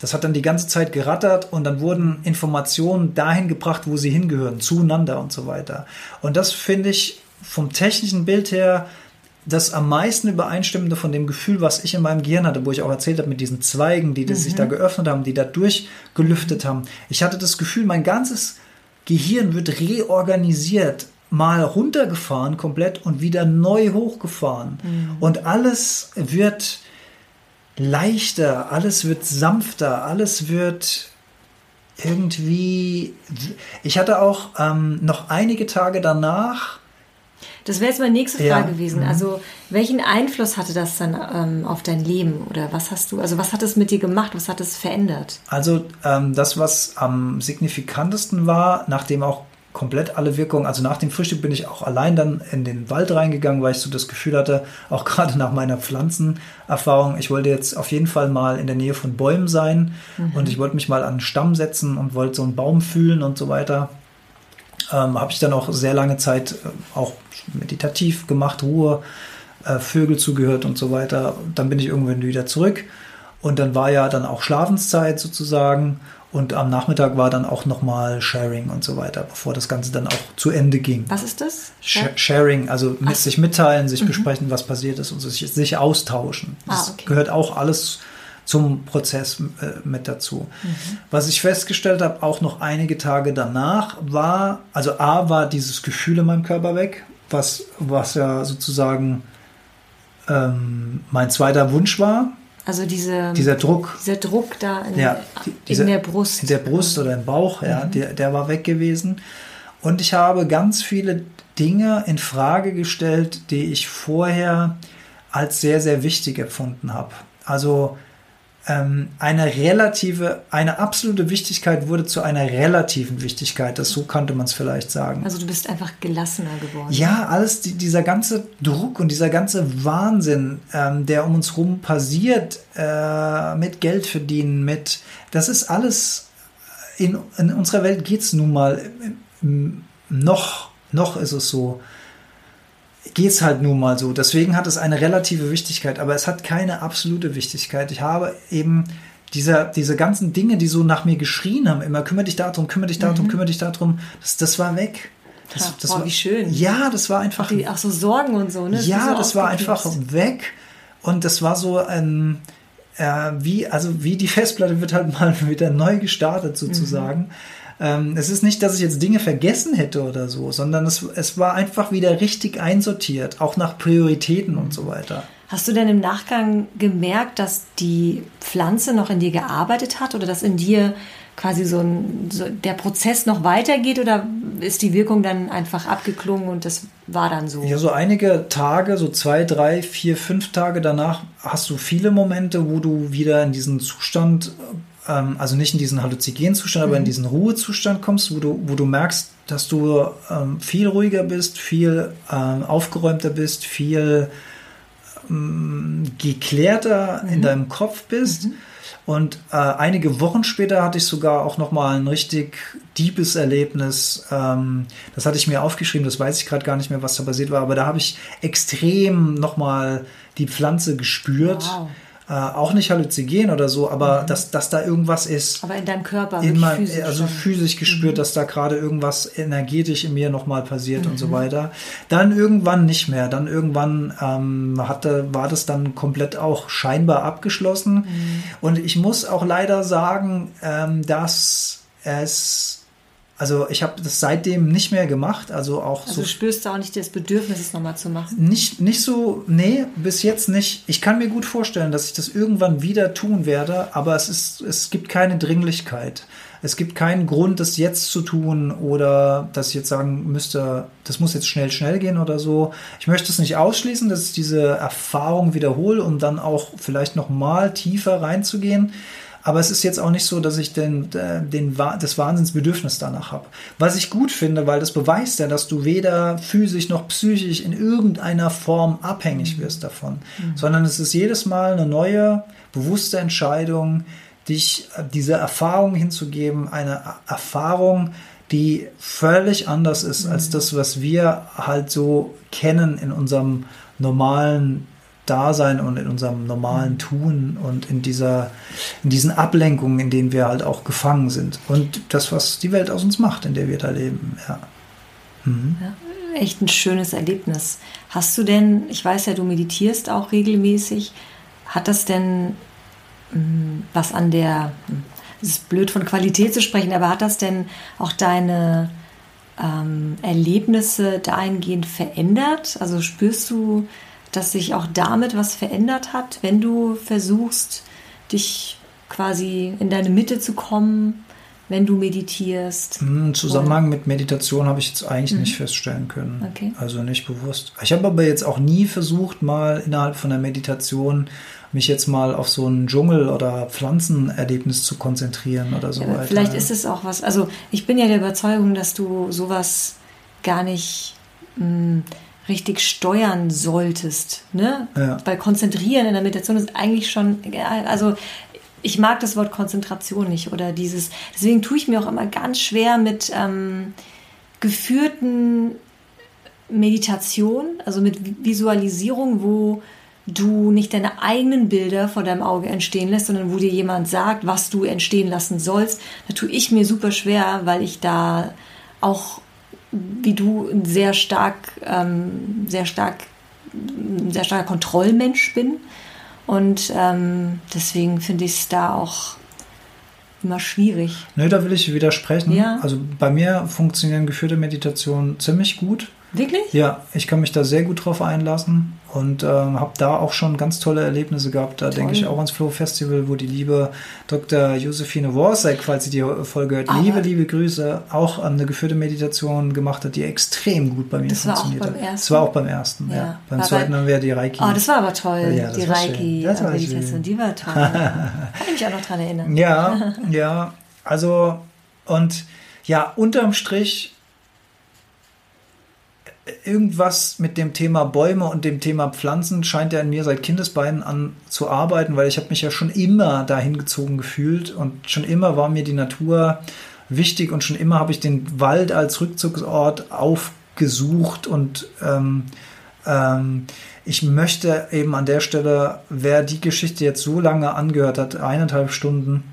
Das hat dann die ganze Zeit gerattert und dann wurden Informationen dahin gebracht, wo sie hingehören, zueinander und so weiter. Und das finde ich vom technischen Bild her das am meisten übereinstimmende von dem Gefühl, was ich in meinem Gehirn hatte, wo ich auch erzählt habe mit diesen Zweigen, die das sich da geöffnet haben, die da durchgelüftet haben. Ich hatte das Gefühl, mein ganzes Gehirn wird reorganisiert, mal runtergefahren komplett und wieder neu hochgefahren. Und alles wird leichter, alles wird sanfter, alles wird irgendwie. Ich hatte auch ähm, noch einige Tage danach. Das wäre jetzt meine nächste Ja. Frage gewesen. Mhm. Also, welchen Einfluss hatte das dann ähm, auf dein Leben? Oder was hast du, also was hat es mit dir gemacht? Was hat es verändert? Also ähm, das, was am signifikantesten war, nachdem auch komplett alle Wirkungen, also nach dem Frühstück bin ich auch allein dann in den Wald reingegangen, weil ich so das Gefühl hatte, auch gerade nach meiner Pflanzenerfahrung, ich wollte jetzt auf jeden Fall mal in der Nähe von Bäumen sein. Und ich wollte mich mal an einen Stamm setzen und wollte so einen Baum fühlen und so weiter. Ähm, Habe ich dann auch sehr lange Zeit äh, auch meditativ gemacht, Ruhe, äh, Vögel zugehört und so weiter. Dann bin ich irgendwann wieder zurück. Und dann war ja dann auch Schlafenszeit sozusagen und am Nachmittag war dann auch nochmal Sharing und so weiter, bevor das Ganze dann auch zu Ende ging. Was ist das? Sh Sharing, also mit sich mitteilen, sich besprechen, was passiert ist und sich, sich austauschen. Mhm. Ah, Das okay. gehört auch alles zum Prozess äh, mit dazu. Was ich festgestellt habe, auch noch einige Tage danach, war, also A, war dieses Gefühl in meinem Körper weg, was, was ja sozusagen ähm, mein zweiter Wunsch war, Also diese, dieser Druck. dieser Druck da in, Ja, die- dieser- in der Brust. In der Brust oder im Bauch, ja, der, der war weg gewesen. Und ich habe ganz viele Dinge in Frage gestellt, die ich vorher als sehr, sehr wichtig empfunden habe. Also ähm, eine relative, eine absolute Wichtigkeit wurde zu einer relativen Wichtigkeit. Das so könnte man es vielleicht sagen. Also du bist einfach gelassener geworden. Ja, alles, die, dieser ganze Druck und dieser ganze Wahnsinn, ähm, der um uns rum passiert, äh, mit Geld verdienen, mit, das ist alles, in, in unserer Welt geht es nun mal, ähm, noch, noch ist es so, geht es halt nun mal so. Deswegen hat es eine relative Wichtigkeit, aber es hat keine absolute Wichtigkeit. Ich habe eben dieser, diese ganzen Dinge, die so nach mir geschrien haben, immer kümmere dich darum, kümmere dich darum, kümmere dich darum, das, das war weg. Das, das boah, war, wie schön. Ja, das war einfach. Die, ach so Sorgen und so, ne? ja, Wie so das war einfach weg. Und das war so ein, äh, wie, also wie die Festplatte wird halt mal wieder neu gestartet sozusagen. Ähm, es ist nicht, dass ich jetzt Dinge vergessen hätte oder so, sondern es, es war einfach wieder richtig einsortiert, auch nach Prioritäten und so weiter. Hast du denn im Nachgang gemerkt, dass die Pflanze noch in dir gearbeitet hat oder dass in dir quasi so, ein, so der Prozess noch weitergeht oder ist die Wirkung dann einfach abgeklungen und das war dann so? Ja, so einige Tage, so zwei, drei, vier, fünf Tage danach hast du viele Momente, wo du wieder in diesen Zustand, ähm, also nicht in diesen halluzigenen Zustand, mhm. aber in mhm. diesen Ruhezustand kommst, wo du, wo du merkst, dass du ähm, viel ruhiger bist, viel ähm, aufgeräumter bist, viel ähm, geklärter mhm. in deinem Kopf bist. Mhm und äh, einige Wochen später hatte ich sogar auch noch mal ein richtig deepes Erlebnis. Ähm, das hatte ich mir aufgeschrieben, das weiß ich gerade gar nicht mehr, was da passiert war, aber da habe ich extrem noch mal die Pflanze gespürt. Wow äh, auch nicht halluzinogen oder so, aber mhm. dass, dass da irgendwas ist. Aber in deinem Körper, immer, physisch also physisch gespürt, mhm. dass da gerade irgendwas energetisch in mir nochmal passiert mhm. und so mhm. weiter. Dann irgendwann nicht mehr. Dann irgendwann ähm, hatte, war das dann komplett auch scheinbar abgeschlossen. Mhm. Und ich muss auch leider sagen, ähm, dass es also ich habe das seitdem nicht mehr gemacht. Also auch also so. spürst du auch nicht das Bedürfnis, es nochmal zu machen? Nicht, nicht so, nee, bis jetzt nicht. Ich kann mir gut vorstellen, dass ich das irgendwann wieder tun werde, aber es ist, es gibt keine Dringlichkeit. Es gibt keinen Grund, das jetzt zu tun oder dass ich jetzt sagen müsste, das muss jetzt schnell, schnell gehen oder so. Ich möchte es nicht ausschließen, dass ich diese Erfahrung wiederhole, um dann auch vielleicht nochmal tiefer reinzugehen. Aber es ist jetzt auch nicht so, dass ich den, äh, den, das Wahnsinnsbedürfnis danach habe. Was ich gut finde, weil das beweist ja, dass du weder physisch noch psychisch in irgendeiner Form abhängig mhm. wirst davon, mhm. sondern es ist jedes Mal eine neue, bewusste Entscheidung, dich äh, diese Erfahrung hinzugeben, eine Erfahrung, die völlig anders ist mhm. als das, was wir halt so kennen in unserem normalen Dasein und in unserem normalen mhm. Tun und in dieser, in diesen Ablenkungen, in denen wir halt auch gefangen sind. Und das, was die Welt aus uns macht, in der wir da leben, ja. Mhm. ja echt ein schönes Erlebnis. Hast du denn, ich weiß ja, du meditierst auch regelmäßig, hat das denn hm, was an der, hm, es ist blöd von Qualität zu sprechen, aber hat das denn auch deine ähm, Erlebnisse dahingehend verändert? Also spürst du dass sich auch damit was verändert hat, wenn du versuchst, dich quasi in deine Mitte zu kommen, wenn du meditierst? Im hm, Zusammenhang Oder? mit Meditation habe ich jetzt eigentlich mhm. nicht feststellen können. Okay. Also nicht bewusst. Ich habe aber jetzt auch nie versucht, mal innerhalb von der Meditation mich jetzt mal auf so ein Dschungel- oder Pflanzenerlebnis zu konzentrieren oder so ja, weiter. Vielleicht ist es auch was. Also ich bin ja der Überzeugung, dass du sowas gar nicht. Mh, hm, richtig steuern solltest. Ne? Ja. Weil konzentrieren in der Meditation ist eigentlich schon, also ich mag das Wort Konzentration nicht oder dieses, deswegen tue ich mir auch immer ganz schwer mit ähm, geführten Meditation, also mit Visualisierung, wo du nicht deine eigenen Bilder vor deinem Auge entstehen lässt, sondern wo dir jemand sagt, was du entstehen lassen sollst. Da tue ich mir super schwer, weil ich da auch wie du ein sehr stark, ähm, sehr stark, ein sehr starker Kontrollmensch bin. Und ähm, deswegen finde ich es da auch immer schwierig. Nö, da will ich widersprechen. Ja. Also bei mir funktionieren geführte Meditationen ziemlich gut. Wirklich? Ja, ich kann mich da sehr gut drauf einlassen und ähm, habe da auch schon ganz tolle Erlebnisse gehabt. Da denke ich auch ans Flow Festival, wo die liebe Dr. Josephine Worsek, falls sie die Folge hört, Aber liebe, liebe Grüße, auch ähm, eine geführte Meditation gemacht hat, die extrem gut bei mir das funktioniert hat. Das war auch beim ersten. Ja. ja. Beim war zweiten haben wir die Reiki. Oh, das war aber toll. Ja, die Reiki-Meditation, die war toll. kann ich mich auch noch dran erinnern. Ja, ja. Also, und ja, unterm Strich irgendwas mit dem Thema Bäume und dem Thema Pflanzen scheint ja in mir seit Kindesbeinen an zu arbeiten, weil ich habe mich ja schon immer dahin gezogen gefühlt und schon immer war mir die Natur wichtig und schon immer habe ich den Wald als Rückzugsort aufgesucht und ähm, ähm, ich möchte eben an der Stelle, wer die Geschichte jetzt so lange angehört hat, eineinhalb Stunden,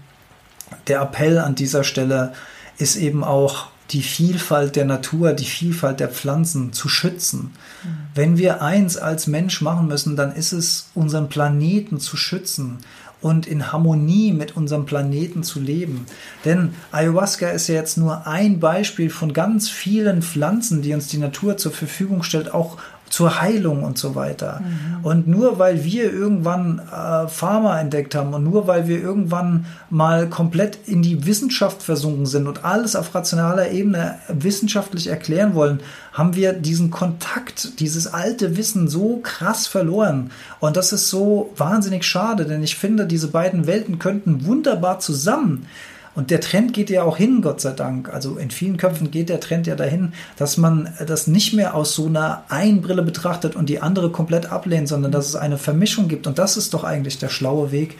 der Appell an dieser Stelle ist eben auch die Vielfalt der Natur, die Vielfalt der Pflanzen zu schützen. Mhm. Wenn wir eins als Mensch machen müssen, dann ist es, unseren Planeten zu schützen. und in Harmonie mit unserem Planeten zu leben. Denn Ayahuasca ist ja jetzt nur ein Beispiel von ganz vielen Pflanzen, die uns die Natur zur Verfügung stellt, auch zur Heilung und so weiter. Mhm. Und nur weil wir irgendwann äh, Pharma entdeckt haben und nur weil wir irgendwann mal komplett in die Wissenschaft versunken sind und alles auf rationaler Ebene wissenschaftlich erklären wollen, haben wir diesen Kontakt, dieses alte Wissen so krass verloren. Und das ist so wahnsinnig schade, denn ich finde, diese beiden Welten könnten wunderbar zusammen und der Trend geht ja auch hin, Gott sei Dank. Also in vielen Köpfen geht der Trend ja dahin, dass man das nicht mehr aus so einer einen Brille betrachtet und die andere komplett ablehnt, sondern dass es eine Vermischung gibt. Und das ist doch eigentlich der schlaue Weg.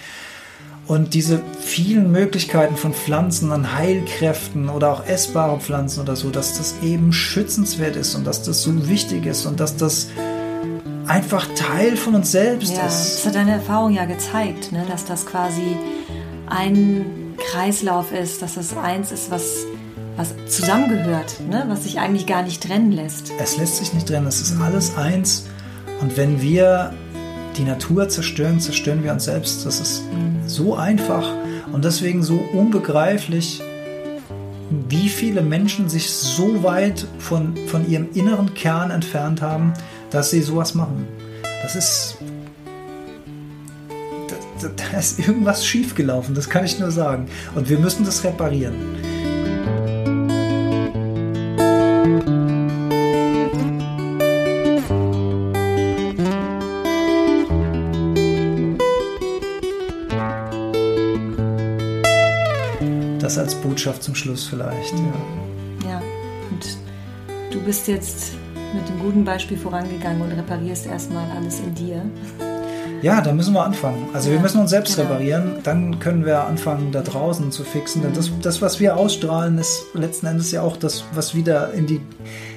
Und diese vielen Möglichkeiten von Pflanzen an Heilkräften oder auch essbare Pflanzen oder so, dass das eben schützenswert ist und dass das so wichtig ist und dass das einfach Teil von uns selbst ja, ist. Das hat deine Erfahrung ja gezeigt, ne? dass das quasi ein Kreislauf ist, dass das eins ist, was, was zusammengehört, ne? was sich eigentlich gar nicht trennen lässt. Es lässt sich nicht trennen, es ist alles eins. Und wenn wir die Natur zerstören, zerstören wir uns selbst. Das ist so einfach und deswegen so unbegreiflich, wie viele Menschen sich so weit von, von ihrem inneren Kern entfernt haben, dass sie sowas machen. Das ist da ist irgendwas schiefgelaufen, das kann ich nur sagen. Und wir müssen das reparieren. Das als Botschaft zum Schluss vielleicht. Ja. ja, und du bist jetzt mit dem guten Beispiel vorangegangen und reparierst erstmal alles in dir. Ja, da müssen wir anfangen. Also ja, wir müssen uns selbst genau. reparieren, dann können wir anfangen, da draußen zu fixen. Denn das, das, was wir ausstrahlen, ist letzten Endes ja auch das, was wieder in die,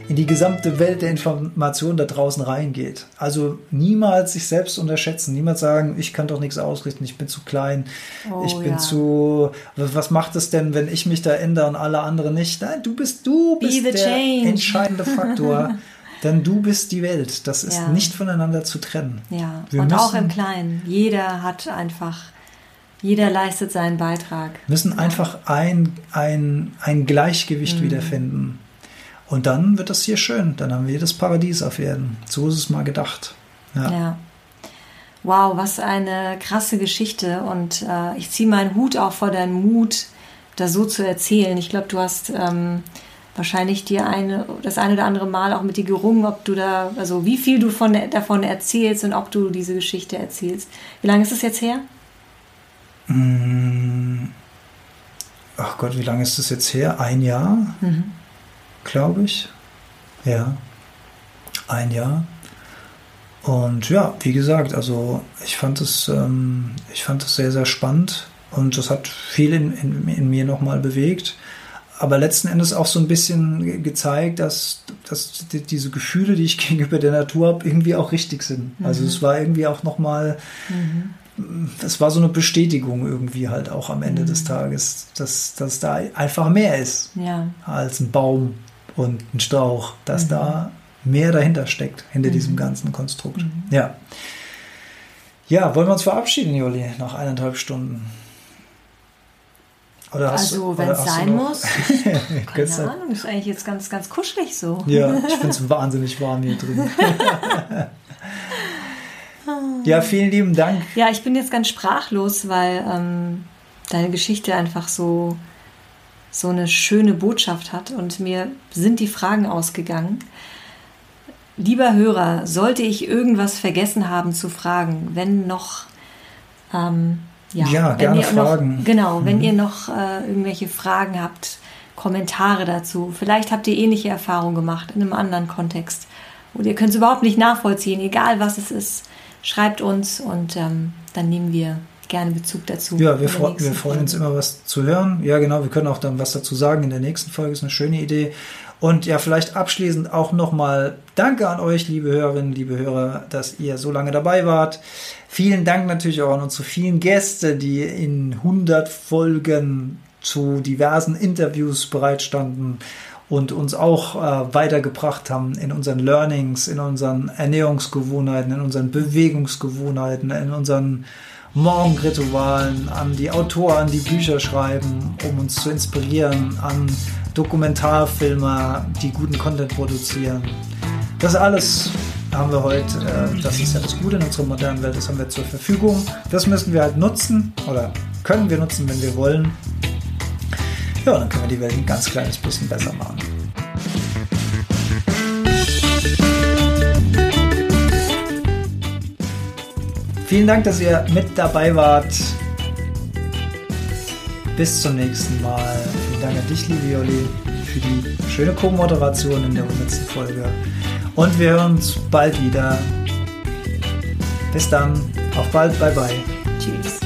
in die gesamte Welt der Information da draußen reingeht. Also niemals sich selbst unterschätzen, niemals sagen, ich kann doch nichts ausrichten, ich bin zu klein, oh, ich bin ja. zu, was macht es denn, wenn ich mich da ändere und alle anderen nicht? Nein, du bist, du bist der change. entscheidende Faktor. Denn du bist die Welt. Das ist ja. nicht voneinander zu trennen. Ja, Wir und auch im Kleinen. Jeder hat einfach, jeder leistet seinen Beitrag. müssen ja. einfach ein, ein, ein Gleichgewicht mhm. wiederfinden. Und dann wird das hier schön. Dann haben wir das Paradies auf Erden. So ist es mal gedacht. Ja. ja. Wow, was eine krasse Geschichte. Und äh, ich ziehe meinen Hut auch vor deinem Mut, da so zu erzählen. Ich glaube, du hast. Ähm, wahrscheinlich dir eine, das eine oder andere Mal auch mit dir gerungen, ob du da, also wie viel du von, davon erzählst und ob du diese Geschichte erzählst. Wie lange ist es jetzt her? Mm. Ach Gott, wie lange ist das jetzt her? Ein Jahr, mhm. glaube ich. Ja, ein Jahr. Und ja, wie gesagt, also ich fand es, ähm, ich fand es sehr, sehr spannend und das hat viel in, in, in mir nochmal bewegt aber letzten Endes auch so ein bisschen gezeigt, dass, dass diese Gefühle, die ich gegenüber der Natur habe, irgendwie auch richtig sind. Mhm. Also es war irgendwie auch nochmal, mhm. es war so eine Bestätigung irgendwie halt auch am Ende mhm. des Tages, dass, dass da einfach mehr ist ja. als ein Baum und ein Strauch, dass mhm. da mehr dahinter steckt, hinter diesem mhm. ganzen Konstrukt. Mhm. Ja. Ja, wollen wir uns verabschieden, Juli, nach eineinhalb Stunden? Also, wenn es sein muss. keine Ahnung, ist eigentlich jetzt ganz, ganz kuschelig so. Ja, ich finde es wahnsinnig warm hier drin. ja, vielen lieben Dank. Ja, ich bin jetzt ganz sprachlos, weil ähm, deine Geschichte einfach so, so eine schöne Botschaft hat und mir sind die Fragen ausgegangen. Lieber Hörer, sollte ich irgendwas vergessen haben zu fragen, wenn noch ähm, ja, ja gerne Fragen. Noch, genau, mhm. wenn ihr noch äh, irgendwelche Fragen habt, Kommentare dazu. Vielleicht habt ihr ähnliche Erfahrungen gemacht in einem anderen Kontext. Oder ihr könnt es überhaupt nicht nachvollziehen, egal was es ist. Schreibt uns und ähm, dann nehmen wir gerne Bezug dazu. Ja, wir, fre wir freuen uns immer, was zu hören. Ja, genau, wir können auch dann was dazu sagen in der nächsten Folge. Ist eine schöne Idee. Und ja, vielleicht abschließend auch nochmal Danke an euch, liebe Hörerinnen, liebe Hörer, dass ihr so lange dabei wart. Vielen Dank natürlich auch an unsere vielen Gäste, die in 100 Folgen zu diversen Interviews bereitstanden und uns auch äh, weitergebracht haben in unseren Learnings, in unseren Ernährungsgewohnheiten, in unseren Bewegungsgewohnheiten, in unseren Morgenritualen, an die Autoren, die Bücher schreiben, um uns zu inspirieren, an Dokumentarfilmer, die guten Content produzieren. Das alles haben wir heute, äh, das ist ja das Gute in unserer modernen Welt, das haben wir zur Verfügung. Das müssen wir halt nutzen oder können wir nutzen, wenn wir wollen. Ja, dann können wir die Welt ein ganz kleines bisschen besser machen. Vielen Dank, dass ihr mit dabei wart. Bis zum nächsten Mal. Vielen Dank an dich, liebe Joli, für die schöne Co-Moderation in der 100. Folge. Und wir hören uns bald wieder. Bis dann. Auf bald. Bye bye. Tschüss.